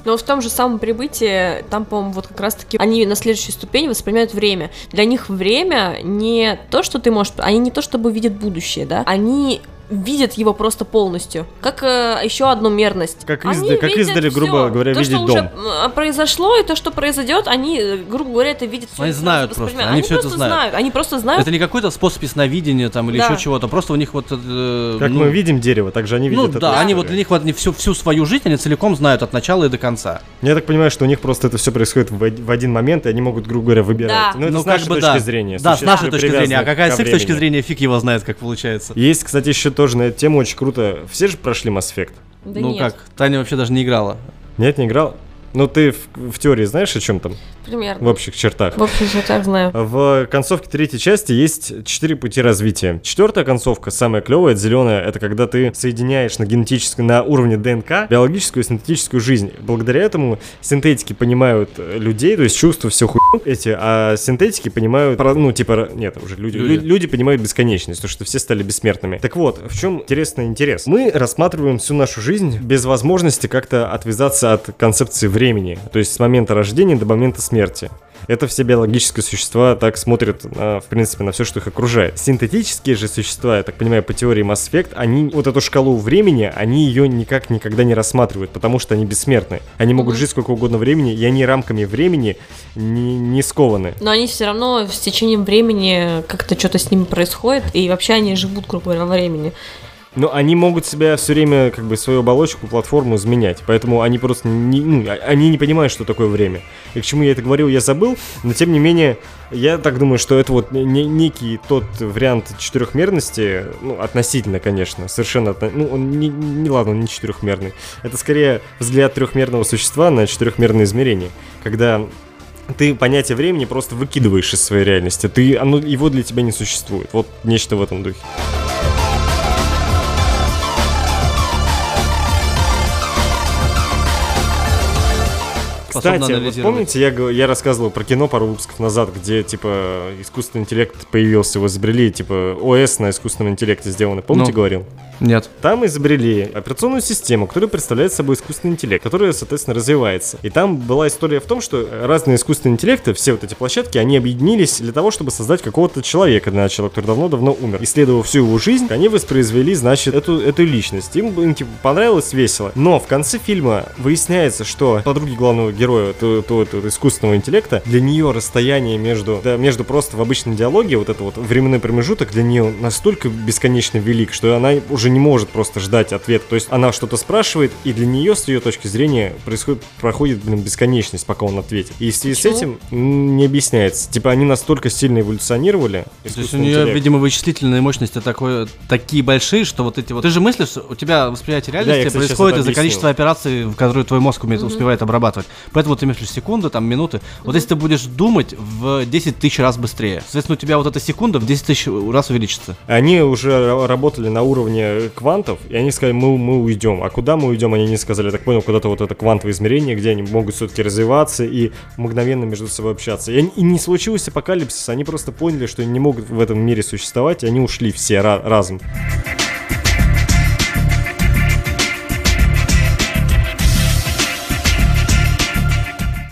Но в том же самом прибытии, там, по-моему, вот как раз-таки они на следующей ступени воспринимают время. Для них время не то, что ты можешь... Они не то, чтобы видят будущее, да? Они видят его просто полностью. Как э, еще одну мерность. Как Они изда- как издали, грубо всё. говоря, то, видеть что уже дом. м, произошло, и то, что произойдет, они, э, грубо говоря, это видят всё Они знают просто, воспринимают. они всё это просто знают. Они просто знают. Это не какой-то способ ясновидения там или Да. еще чего-то, просто у них вот... э, Как ну, мы видим дерево, так же они Ну видят эту да, они вот для них вот они всю, всю свою жизнь они целиком знают от начала и до конца. Я так понимаю, что у них просто это все происходит в, в один момент, и они могут, грубо говоря, выбирать. Да. Ну, это ну, с нашей точки да. зрения. Да, с нашей точки зрения. А какая с их точки зрения, фиг его знает, как получается. Есть, кстати, еще тоже на эту тему очень круто. Все же прошли Mass Effect? Да ну нет, как, Таня вообще даже не играла. Нет, не играл? Ну, ты в, в теории знаешь, о чем там? примерно. В общих чертах. В я так знаю. В концовке третьей части есть четыре пути развития. Четвертая концовка, самая клевая, это зеленая, это когда ты соединяешь на генетическом, на уровне ДНК биологическую и синтетическую жизнь. Благодаря этому синтетики понимают э, людей, то есть чувства, все хуйню эти, а синтетики понимают, ну, типа, нет, уже люди, Люди. люди. люди понимают бесконечность, то, что все стали бессмертными. Так вот, в чем интересный интерес? Мы рассматриваем всю нашу жизнь без возможности как-то отвязаться от концепции времени, то есть с момента рождения до момента смерти. Это все биологические существа так смотрят, на, в принципе, на все, что их окружает. Синтетические же существа, я так понимаю, по теории Mass Effect, они вот эту шкалу времени, они ее никак никогда не рассматривают, потому что они бессмертны. Они могут жить сколько угодно времени, и они рамками времени не, не скованы. Но они все равно с течением времени как-то что-то с ними происходит, и вообще они живут, грубо говоря, во времени. Но они могут себя все время, как бы, свою оболочку, платформу изменять. Поэтому они просто не, ну, а- они не понимают, что такое время. И к чему я это говорил, я забыл. Но тем не менее, я так думаю, что это вот не- некий тот вариант четырехмерности, ну, относительно, конечно, совершенно, ну, он не, не ладно, он не четырехмерный. Это скорее взгляд трехмерного существа на четырехмерное измерение. Когда ты понятие времени просто выкидываешь из своей реальности. Ты, оно, его для тебя не существует. Вот нечто в этом духе. Способна Кстати, вот анализировать. помните, я, я рассказывал про кино пару выпусков назад, где, типа, искусственный интеллект появился, его изобрели, типа, ОС на искусственном интеллекте сделаны. Помните, Ну. говорил? Нет. Там изобрели операционную систему, которая представляет собой искусственный интеллект, которая, соответственно, развивается. И там была история в том, что разные искусственные интеллекты, все вот эти площадки, они объединились для того, чтобы создать какого-то человека для начала, который давно-давно умер. Исследовав всю его жизнь, они воспроизвели, значит, эту, эту личность. Им, им, типа, понравилось весело. Но в конце фильма выясняется, что подруги главного героя, то, то- то- искусственного интеллекта, для нее расстояние между, да, между просто в обычном диалоге, вот это вот временной промежуток для нее настолько бесконечно велик, что она уже уже не может просто ждать ответ. То есть она что-то спрашивает, и для нее, с ее точки зрения, происходит, проходит блин, бесконечность, пока он ответит. И в связи с этим не объясняется. Типа они настолько сильно эволюционировали. То есть у нее, интеллект. видимо, вычислительные мощности такое, такие большие, что вот эти вот... Ты же мыслишь, у тебя восприятие я, реальности кстати, сейчас происходит из-за количества операций, которые твой мозг умеет, успевает обрабатывать. Поэтому ты мыслишь секунды, там, минуты. Вот если ты будешь думать в 10 тысяч раз быстрее, соответственно, у тебя вот эта секунда в 10 тысяч раз увеличится. Они уже ра- работали на уровне квантов, и они сказали, мы, мы уйдем. А куда мы уйдем, они не сказали. Я так понял, куда-то вот это квантовое измерение, где они могут все-таки развиваться и мгновенно между собой общаться. И, и не случилось апокалипсис, они просто поняли, что не могут в этом мире существовать, и они ушли все ра- разом.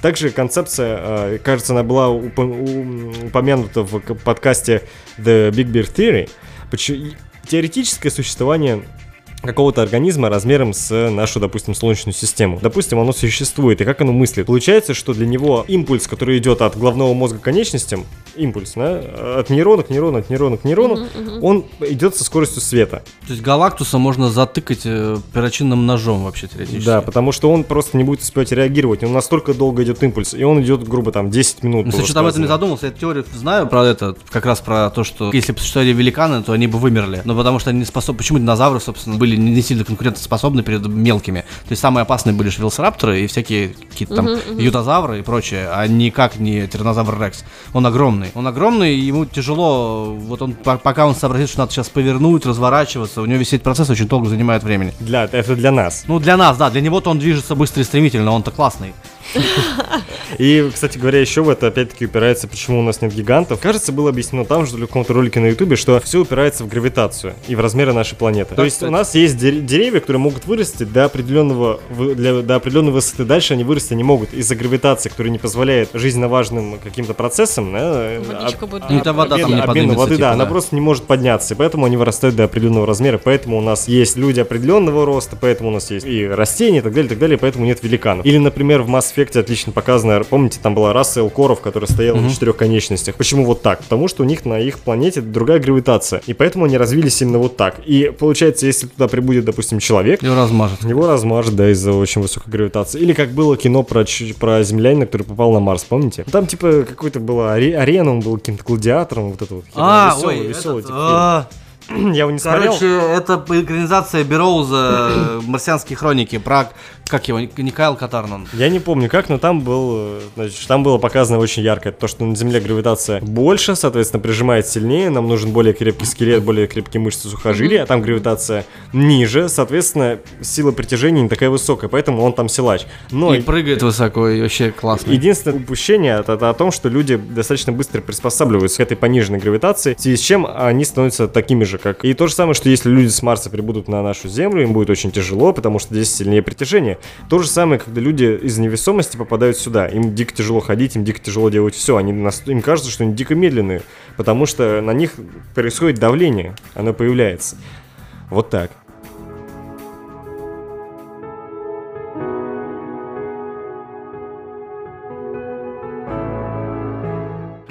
Также концепция, э, кажется, она была упомянута в подкасте The Big Bear Theory. Теоретическое существование какого-то организма размером с нашу, допустим, Солнечную систему. Допустим, оно существует, и как оно мыслит? Получается, что для него импульс, который идет от головного мозга к конечностям, импульс, да, от нейрона к нейрону, от нейрона к нейрону, он идет со скоростью света. То есть Галактуса можно затыкать э, перочинным ножом вообще теоретически. Да, потому что он просто не будет успевать реагировать. Он настолько долго идет импульс, и он идет, грубо, там, 10 минут. Ну, что-то об этом не задумался, я теорию знаю про это, как раз про то, что если бы существовали великаны, то они бы вымерли. Но потому что они не способны... Почему динозавры, собственно, были не не сильно конкурентоспособны перед мелкими? То есть самые опасные были же велоцирапторы и всякие какие-то там ютозавры и прочее, а никак не тиранозавр Рекс. Он огромный. Он огромный, и ему тяжело, вот он, по- пока он сообразит, что надо сейчас повернуть, разворачиваться, у него весь этот процесс очень долго занимает времени. Для, это для нас. Ну, для нас, да, для него-то он движется быстро и стремительно, он-то классный. И, кстати говоря, еще в это опять-таки упирается, почему у нас нет гигантов. Кажется, было объяснено там же, в каком-то ролике на ютубе, что все упирается в гравитацию и в размеры нашей планеты. То есть у нас есть дер- деревья, которые могут вырасти до определенного, для- до определенной высоты. Дальше они вырасти не могут из-за гравитации, которая не позволяет жизненно важным каким-то процессам. да, Водичка об- будет Ну, это вода там обмен- не обмен поднимется, воды, типа, да, она да. просто не может подняться, и поэтому они вырастают до определенного размера, поэтому у нас есть люди определенного роста, поэтому у нас есть и растения, и так далее, и так далее, поэтому нет великанов. Или, например, в Mass Effect отлично показано, помните, там была раса элкоров, которая стояла на четырех конечностях. Почему вот так? Потому что у них на их планете другая гравитация, и поэтому они развились именно вот так. И получается, если туда прибудет, допустим, человек, Его размажет. его размажет, да, из-за очень высокой гравитации. Или как было кино про, про землянина, который попал на Марс, помните? Там, типа, какой-то была аре- арена, он был каким-то гладиатором, вот это вот. А, веселый, ой, веселый, этот, типа, а. Я его не смотрел. Короче, это экранизация Бероуза э, «Марсианские хроники» про, как его, не Кайл Катарнан. Я не помню как, но там был, значит, там было показано очень ярко, то, что на Земле гравитация больше, соответственно, прижимает сильнее, нам нужен более крепкий скелет, более крепкие мышцы сухожилия, а там гравитация ниже, соответственно, сила притяжения не такая высокая, поэтому он там силач. Но И прыгает высоко, и вообще классно. Единственное упущение это, это о том, что люди достаточно быстро приспосабливаются к этой пониженной гравитации, в связи с чем они становятся такими же, как... И то же самое, что если люди с Марса прибудут на нашу Землю, им будет очень тяжело, потому что здесь сильнее притяжение. То же самое, когда люди из невесомости попадают сюда, им дико тяжело ходить, им дико тяжело делать все, они нас- им кажется, что они дико медленные, потому что на них происходит давление, оно появляется. Вот так.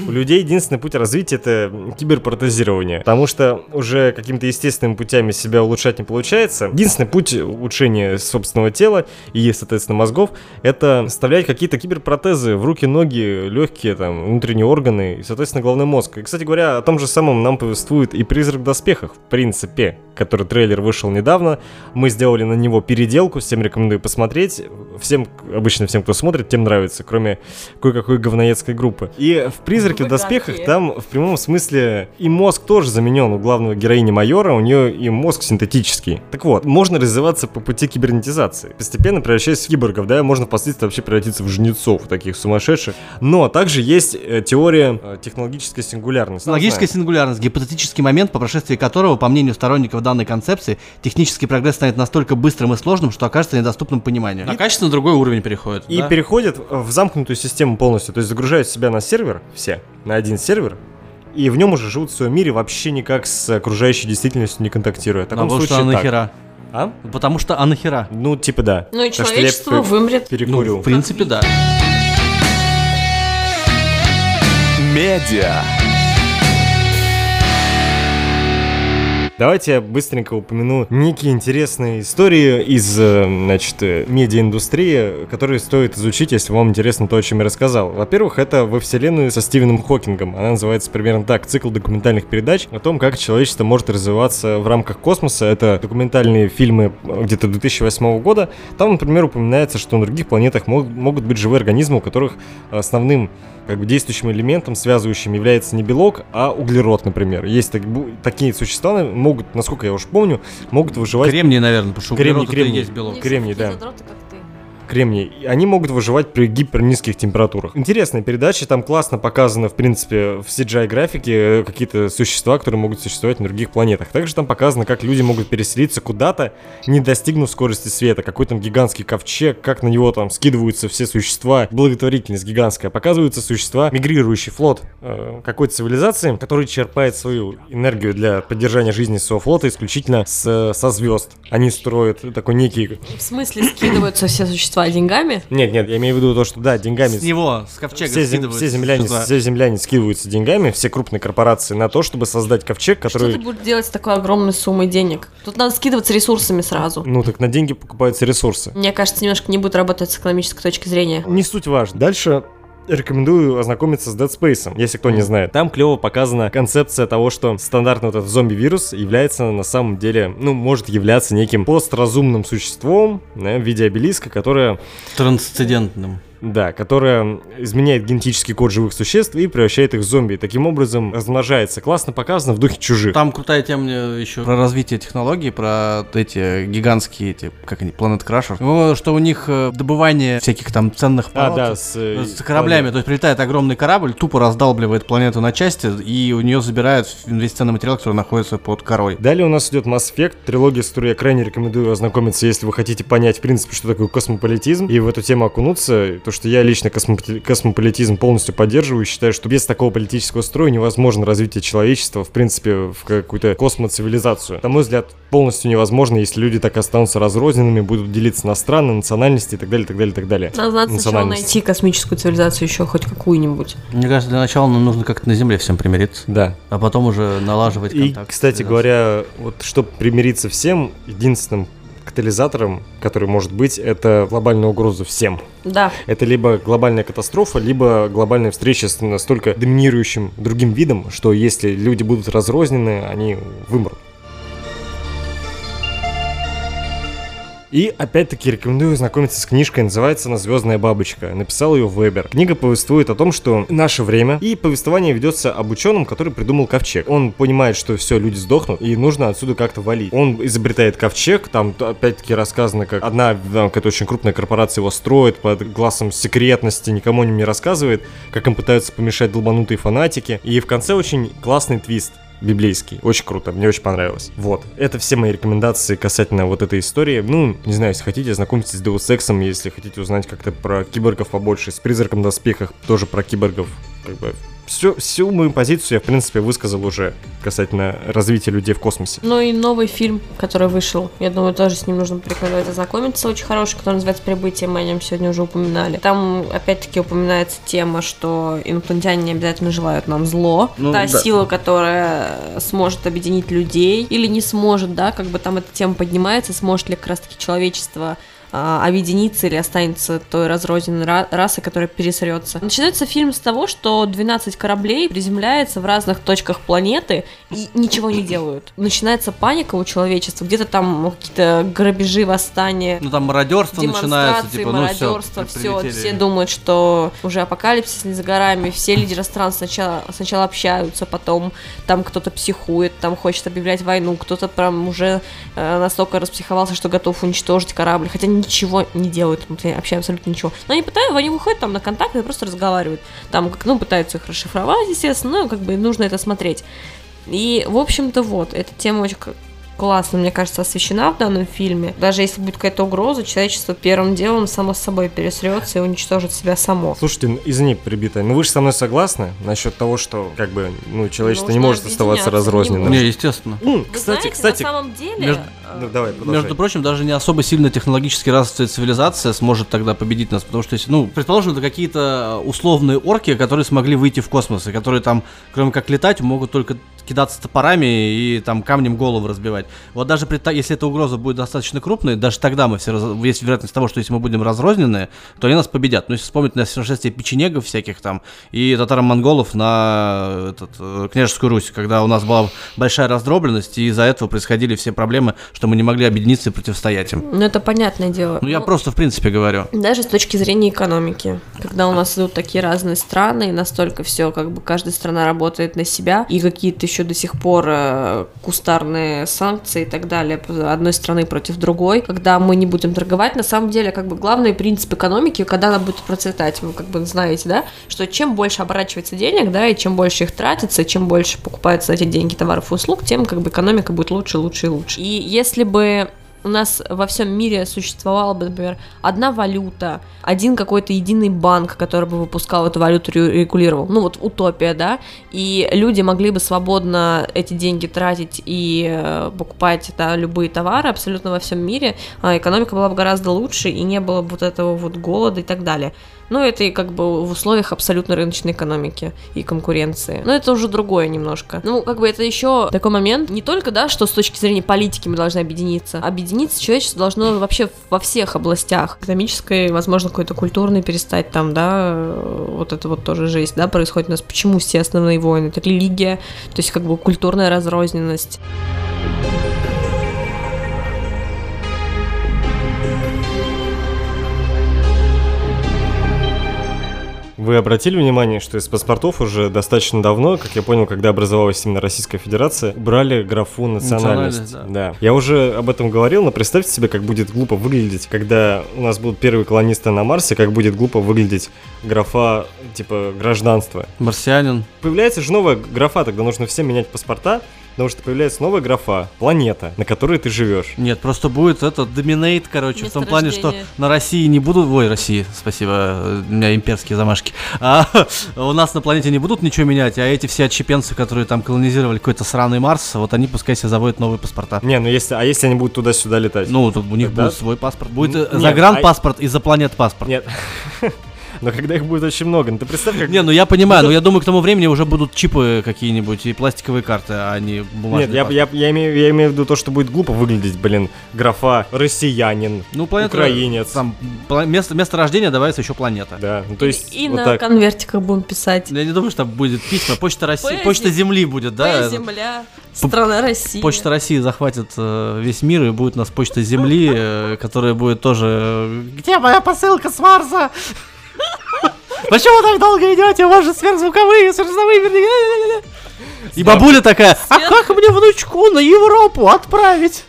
У людей единственный путь развития это киберпротезирование, потому что уже какими-то естественными путями себя улучшать не получается. Единственный путь улучшения собственного тела и, соответственно, мозгов это вставлять какие-то киберпротезы в руки, ноги, легкие, там, внутренние органы и, соответственно, головной мозг. И, кстати говоря, о том же самом нам повествует и «Призрак в доспехах», в принципе, который трейлер вышел недавно. Мы сделали на него переделку, всем рекомендую посмотреть. Всем, обычно всем, кто смотрит, тем нравится, кроме кое-какой говноедской группы. И в «Призраке в Вы доспехах» там в прямом смысле и мозг тоже заменен у главного героини майора, у нее и мозг синтетический. Так вот, можно развиваться по пути кибернетизации, постепенно превращаясь в киборгов, да, можно впоследствии вообще превратиться в жнецов, таких сумасшедших. Но также есть э, теория э, технологической сингулярности. Логическая сингулярность – гипотетический момент, по прошествии которого, по мнению сторонников данной концепции, технический прогресс станет настолько быстрым и сложным, что окажется недоступным пониманию. На качественно другой уровень переходит. И переходят в замкнутую систему полностью, то есть загружают себя на сервер, все, на один сервер, и в нем уже живут в своем мире, вообще никак с окружающей действительностью не контактируя. В таком Потому что случае а так. нахера? А? Потому что а нахера? Ну, типа да. Ну и Так что я человечество вымрет. Перекурил. Ну, в принципе, да. Медиа. Давайте я быстренько упомяну некие интересные истории из, э, значит, э, медиаиндустрии, которые стоит изучить, если вам интересно то, о чем я рассказал. Во-первых, это во вселенную со Стивеном Хокингом. Она называется примерно так. Цикл документальных передач о том, как человечество может развиваться в рамках космоса. Это документальные фильмы э, где-то 2008 года. Там, например, упоминается, что на других планетах мог- могут быть живые организмы, у которых основным как бы действующим элементом, связывающим, является не белок, а углерод, например. Есть так- такие существа, могут, насколько я уж помню, могут выживать... Кремний, наверное, потому что Кремний, углерод это и кремний. есть белок. Кремний, да. Задроты, как. Кремний, они могут выживать при гипернизких температурах. Интересная передача, там классно показано, в принципе, в CGI-графике э, какие-то существа, которые могут существовать на других планетах. Также там показано, как люди могут переселиться куда-то, не достигнув скорости света. Какой там гигантский ковчег, как на него там скидываются все существа, благотворительность гигантская. Показываются существа, мигрирующий флот э, какой-то цивилизации, который черпает свою энергию для поддержания жизни своего флота исключительно с, со звезд. Они строят такой некий В смысле скидываются все существа деньгами? нет, нет, я имею в виду то, что да, деньгами. С него, с ковчега все, зем- все земляне, все земляне скидываются деньгами, все крупные корпорации на то, чтобы создать ковчег, Что который. ты будешь делать с такой огромной суммой денег? Тут надо скидываться ресурсами сразу. Ну так на деньги покупаются ресурсы. Мне кажется, немножко не будет работать с экономической точки зрения. Не суть важно. Дальше рекомендую ознакомиться с Dead Space, если кто не знает. Там клево показана концепция того, что стандартный вот этот зомби-вирус является на самом деле, ну, может являться неким постразумным существом да, в виде обелиска, которое Трансцендентным. Да, которая изменяет генетический код живых существ и превращает их в зомби. И таким образом размножается. Классно показано в духе чужих. Там крутая тема еще про развитие технологий, про эти гигантские, эти, как они, Crusher. Ну, что у них э, добывание всяких там ценных А, пород да, с, э, с кораблями. То есть прилетает огромный корабль, тупо раздалбливает планету на части, и у нее забирают весь ценный материал, который находится под корой. Далее у нас идет Mass Effect, трилогия, с которой я крайне рекомендую ознакомиться, если вы хотите понять, в принципе, что такое космополитизм, и в эту тему окунуться, то, что я лично космополи- космополитизм полностью поддерживаю, и считаю, что без такого политического строя невозможно развитие человечества, в принципе, в какую-то космоцивилизацию. На мой взгляд, полностью невозможно, если люди так останутся разрозненными, будут делиться на страны, национальности и так далее, так далее, так далее. Надо, надо сначала найти космическую цивилизацию еще хоть какую-нибудь. Мне кажется, для начала нам нужно как-то на Земле всем примириться, Да, а потом уже налаживать И, контакт. кстати связаться. говоря, вот чтобы примириться всем, единственным катализатором, который может быть, это глобальная угроза всем. Да. Это либо глобальная катастрофа, либо глобальная встреча с настолько доминирующим другим видом, что если люди будут разрознены, они вымрут. И опять-таки рекомендую знакомиться с книжкой, называется она «Звездная бабочка». Написал ее Вебер. Книга повествует о том, что наше время, и повествование ведется об ученом, который придумал ковчег. Он понимает, что все, люди сдохнут, и нужно отсюда как-то валить. Он изобретает ковчег, там опять-таки рассказано, как одна там, какая-то очень крупная корпорация его строит под глазом секретности, никому о нем не рассказывает, как им пытаются помешать долбанутые фанатики. И в конце очень классный твист библейский. Очень круто, мне очень понравилось. Вот, это все мои рекомендации касательно вот этой истории. Ну, не знаю, если хотите, знакомьтесь с Deus Ex'ом, если хотите узнать как-то про киборгов побольше, с призраком в доспехах, тоже про киборгов. Как бы всю, всю мою позицию я, в принципе, высказал уже касательно развития людей в космосе. Ну и новый фильм, который вышел. Я думаю, тоже с ним нужно порекомендовать ознакомиться. Очень хороший, который называется «Прибытие». Мы о нем сегодня уже упоминали. Там, опять-таки, упоминается тема, что инопланетяне не обязательно желают нам зло. Ну, Та да. сила, которая сможет объединить людей или не сможет, да, как бы там эта тема поднимается, сможет ли как раз-таки человечество а, объединиться или останется той разрозненной ра- расой, которая пересрется. Начинается фильм с того, что 12 кораблей приземляется в разных точках планеты и ничего не делают. Начинается паника у человечества, где-то там какие-то грабежи, восстания, Ну там мародерство начинается, типа, ну все, мародерство, все, все думают, что уже апокалипсис не за горами, все лидеры стран сначала, сначала общаются, потом там кто-то психует, там хочет объявлять войну, кто-то прям уже э, настолько распсиховался, что готов уничтожить корабль, хотя ничего не делают, вообще абсолютно ничего. Но они пытаются, они выходят там на контакт и просто разговаривают, там, как, ну, пытаются их расшифровать, естественно, ну, как бы нужно это смотреть. И, в общем-то, вот, эта тема очень классно, мне кажется, освещена в данном фильме. Даже если будет какая-то угроза, человечество первым делом само с собой пересрется и уничтожит себя само. Слушайте, ну, извини, прибитая, но вы же со мной согласны насчет того, что, как бы, ну, человечество не Нужно может оставаться не разрозненным? Не, естественно. Вы кстати, знаете, кстати, на самом деле, между- Ну, давай, продолжай. Между прочим, даже не особо сильно технологически развитая цивилизация сможет тогда победить нас, потому что, если, ну, предположим, это какие-то условные орки, которые смогли выйти в космос, и которые там, кроме как летать, могут только кидаться топорами и там камнем голову разбивать. Вот даже при, если эта угроза будет достаточно крупной, даже тогда мы все раз- есть вероятность того, что если мы будем разрознены, то они нас победят. Ну, если вспомнить на сошествие печенегов всяких там и татаро-монголов на этот, э, княжескую Русь, когда у нас была большая раздробленность, и из-за этого происходили все проблемы, что мы не могли объединиться и противостоять им. Ну, это понятное дело. Ну, я Ну, просто, в принципе, говорю. Даже с точки зрения экономики, когда у нас идут такие разные страны, и настолько все, как бы каждая страна работает на себя, и какие-то еще до сих пор э, кустарные санкции и так далее одной страны против другой, когда мы не будем торговать, на самом деле, как бы главный принцип экономики, когда она будет процветать, вы как бы знаете, да, что чем больше оборачивается денег, да, и чем больше их тратится, чем больше покупается эти деньги товаров и услуг, тем как бы экономика будет лучше, лучше и лучше. И если бы у нас во всем мире существовала бы, например, одна валюта, один какой-то единый банк, который бы выпускал эту валюту, регулировал. Ну вот утопия, да, и люди могли бы свободно эти деньги тратить и э, покупать да, любые товары абсолютно во всем мире, а экономика была бы гораздо лучше и не было бы вот этого вот голода и так далее. Ну, это и как бы в условиях абсолютно рыночной экономики и конкуренции. Но это уже другое немножко. Ну, как бы это еще такой момент, не только, да, что с точки зрения политики мы должны объединиться. Объединиться человечество должно вообще во всех областях. Экономической, возможно, какой-то культурной перестать там, да, вот это вот тоже жесть, да, происходит у нас. Почему все основные войны? Это религия, то есть как бы культурная разрозненность. Вы обратили внимание, что из паспортов уже достаточно давно, как я понял, когда образовалась именно Российская Федерация, брали графу национальность. Национальность, да. Я уже об этом говорил, но представьте себе, как будет глупо выглядеть, когда у нас будут первые колонисты на Марсе, как будет глупо выглядеть графа типа гражданства. Марсианин. Появляется же новая графа, тогда нужно всем менять паспорта, потому что появляется новая графа, планета, на которой ты живешь. Нет, просто будет это доминейт, короче, в том плане, что на России не будут... Ой, России, спасибо, у меня имперские замашки. А, у нас на планете не будут ничего менять, а эти все отщепенцы, которые там колонизировали какой-то сраный Марс, вот они пускай себе заводят новые паспорта. Не, ну если, а если они будут туда-сюда летать? Ну, тут у них Тогда- будет свой паспорт. Будет э, загранпаспорт и запланет паспорт. Нет. Но когда их будет очень много, ну ты представь, как... Не, ну я понимаю, но я думаю, к тому времени уже будут чипы какие-нибудь и пластиковые карты, а не бумажные. Нет, я, я, я, имею, я имею в виду то, что будет глупо выглядеть, блин, графа россиянин, Ну, планета... украинец. Там место, место рождения добавится еще планета. Да, ну то есть И вот на так. конвертиках будем писать. Я не думаю, что там будет письма. Почта России, почта Земли будет, да? Земля, страна России. Почта России захватит э, весь мир и будет у нас почта Земли, э, которая будет тоже. Где моя посылка с Марса? Почему так долго идете? У вас же сверхзвуковые, сверхзвуковые И бабуля такая, а как мне внучку на Европу отправить?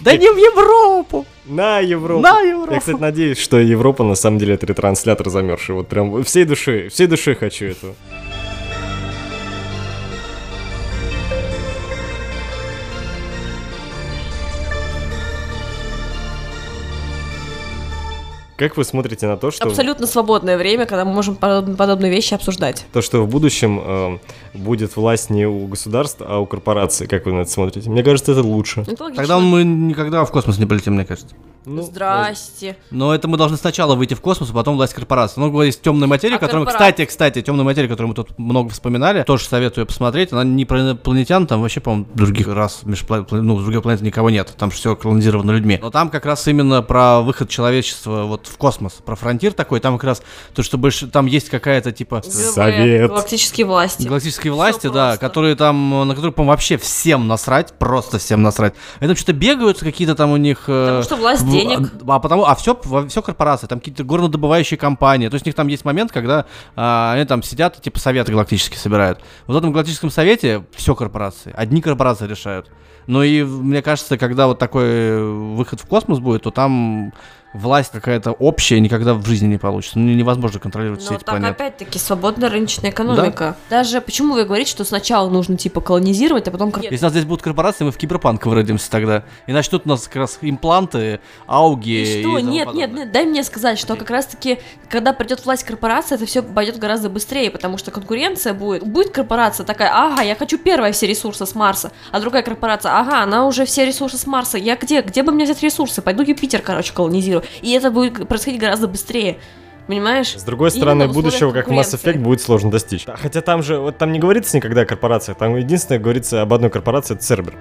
Да не в Европу! На Европу. На Европу. Я, кстати, надеюсь, что Европа на самом деле это ретранслятор замерзший. Вот прям всей души, всей души хочу этого. Как вы смотрите на то, что Абсолютно свободное время, когда мы можем подоб- подобные вещи обсуждать. то, что в будущем э, будет власть не у государств, а у корпораций? Как вы на это смотрите? Мне кажется, это лучше. Это логично. Тогда мы никогда в космос не полетим, мне кажется. Ну, Здрасте. Но это мы должны сначала выйти в космос, а потом власть корпорации. Ну, есть темная материя, А которую, корпорации? кстати, кстати, темная материя, которую мы тут много вспоминали, тоже советую посмотреть. Она не про инопланетян, там вообще, по-моему, других раз, межпланет, ну, других планет никого нет. Там все колонизировано людьми. Но там как раз именно про выход человечества вот в космос, про фронтир такой. Там как раз то, что больше, там есть какая-то типа Совет. Галактические власти. Галактические власти, да, которые там, на которые, по-моему, вообще всем насрать, просто всем насрать. Они там что-то бегают, какие-то там у них... э, Потому что власть денег. А потому, а все, все корпорации, там какие-то горнодобывающие компании. То есть у них там есть момент, когда а, они там сидят и типа советы галактические собирают. Вот в этом галактическом совете все корпорации, одни корпорации решают. Ну и мне кажется, когда вот такой э, выход в космос будет, то там власть какая-то общая никогда в жизни не получится. Ну, невозможно контролировать все Но эти так планеты. опять-таки свободная рыночная экономика. Даже почему вы говорите, что сначала нужно типа колонизировать, а потом кор- Если у нас здесь будут корпорации, мы в киберпанк выродимся тогда. И начнут у нас как раз импланты, ауги. И что? тому Нет, нет, подобное. нет, дай мне сказать, что как раз-таки, когда придет власть корпорации, это все пойдет гораздо быстрее, потому что конкуренция будет. Будет корпорация такая, ага, я хочу первая все ресурсы с Марса, а другая корпорация, ага, она уже все ресурсы с Марса. Я где? Где бы мне взять ресурсы? Пойду Юпитер, короче, колонизирую. И это будет происходить гораздо быстрее. Понимаешь? С другой стороны, будущего, как Mass. Effect, будет сложно достичь. Хотя там же, вот там не говорится никогда о корпорациях, там единственное говорится об одной корпорации, это Цербер.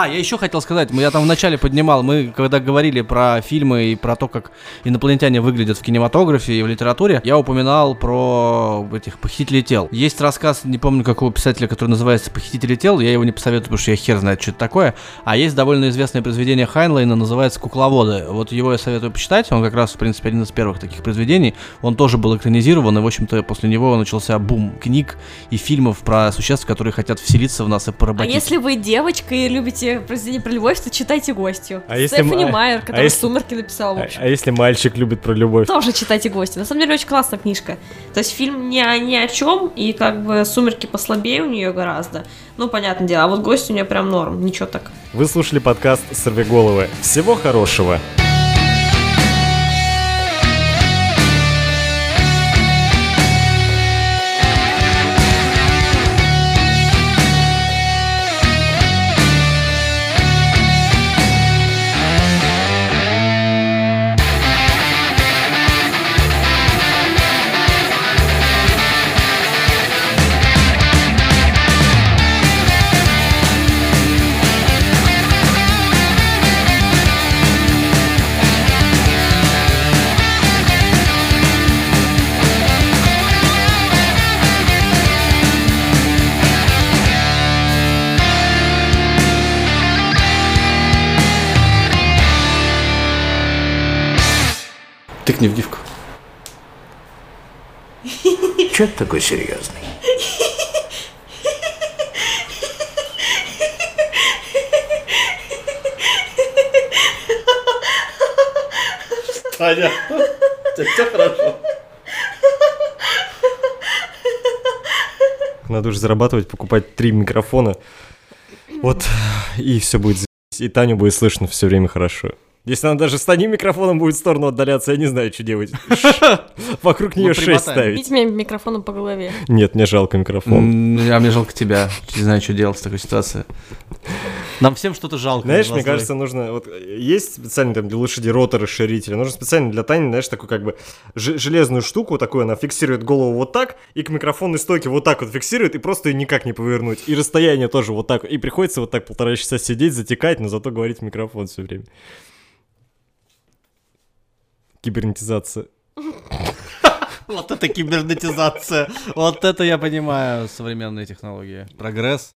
А, я еще хотел сказать, мы- я там вначале поднимал, мы когда говорили про фильмы и про то, как инопланетяне выглядят в кинематографе и в литературе, я упоминал про этих похитителей тел. Есть рассказ, не помню какого писателя, который называется «Похитители тел», я его не посоветую, потому что я хер знает, что это такое, а есть довольно известное произведение Хайнлайна, называется «Кукловоды». Вот его я советую почитать, он как раз, в принципе, один из первых таких произведений, он тоже был экранизирован, и, в общем-то, после него начался бум книг и фильмов про существ, которые хотят вселиться в нас и А поработить. если вы девочка и любите произведение про любовь, то читайте гостью. А если Стефани м- а- Майер, а которая если- «Сумерки» написала, в А, общем. а если мальчик любит про любовь? Тоже читайте гости. На самом деле очень классная книжка. То есть фильм не о, ни о чем, и как бы сумерки послабее у нее гораздо. Ну, понятное дело. А вот гость у нее прям норм, ничего так. Вы слушали подкаст «Сорвиголовы». Всего хорошего! Тыкни в гифку. Че ты такой серьезный? Понятно. Все хорошо. Надо уже зарабатывать, покупать три микрофона. Вот, и все будет. И Таню будет слышно все время хорошо. Если она даже с одним микрофоном будет в сторону отдаляться, я не знаю, что делать. Вокруг нее шесть ставить. Бить меня микрофоном по голове. Нет, мне жалко микрофон. А мне жалко тебя. Не знаю, что делать в такой ситуации. Нам всем что-то жалко. Знаешь, мне кажется, нужно... Вот есть специально там для лошади ротор расширителя. Нужно специально для Тани, знаешь, такую как бы железную штуку такую, она фиксирует голову вот так, и к микрофонной стойке вот так вот фиксирует, и просто ее никак не повернуть. И расстояние тоже вот так. И приходится вот так полтора часа сидеть, затекать, но зато говорить в микрофон все время. Кибернетизация. Вот это кибернетизация. Вот это я понимаю современные технологии. Прогресс.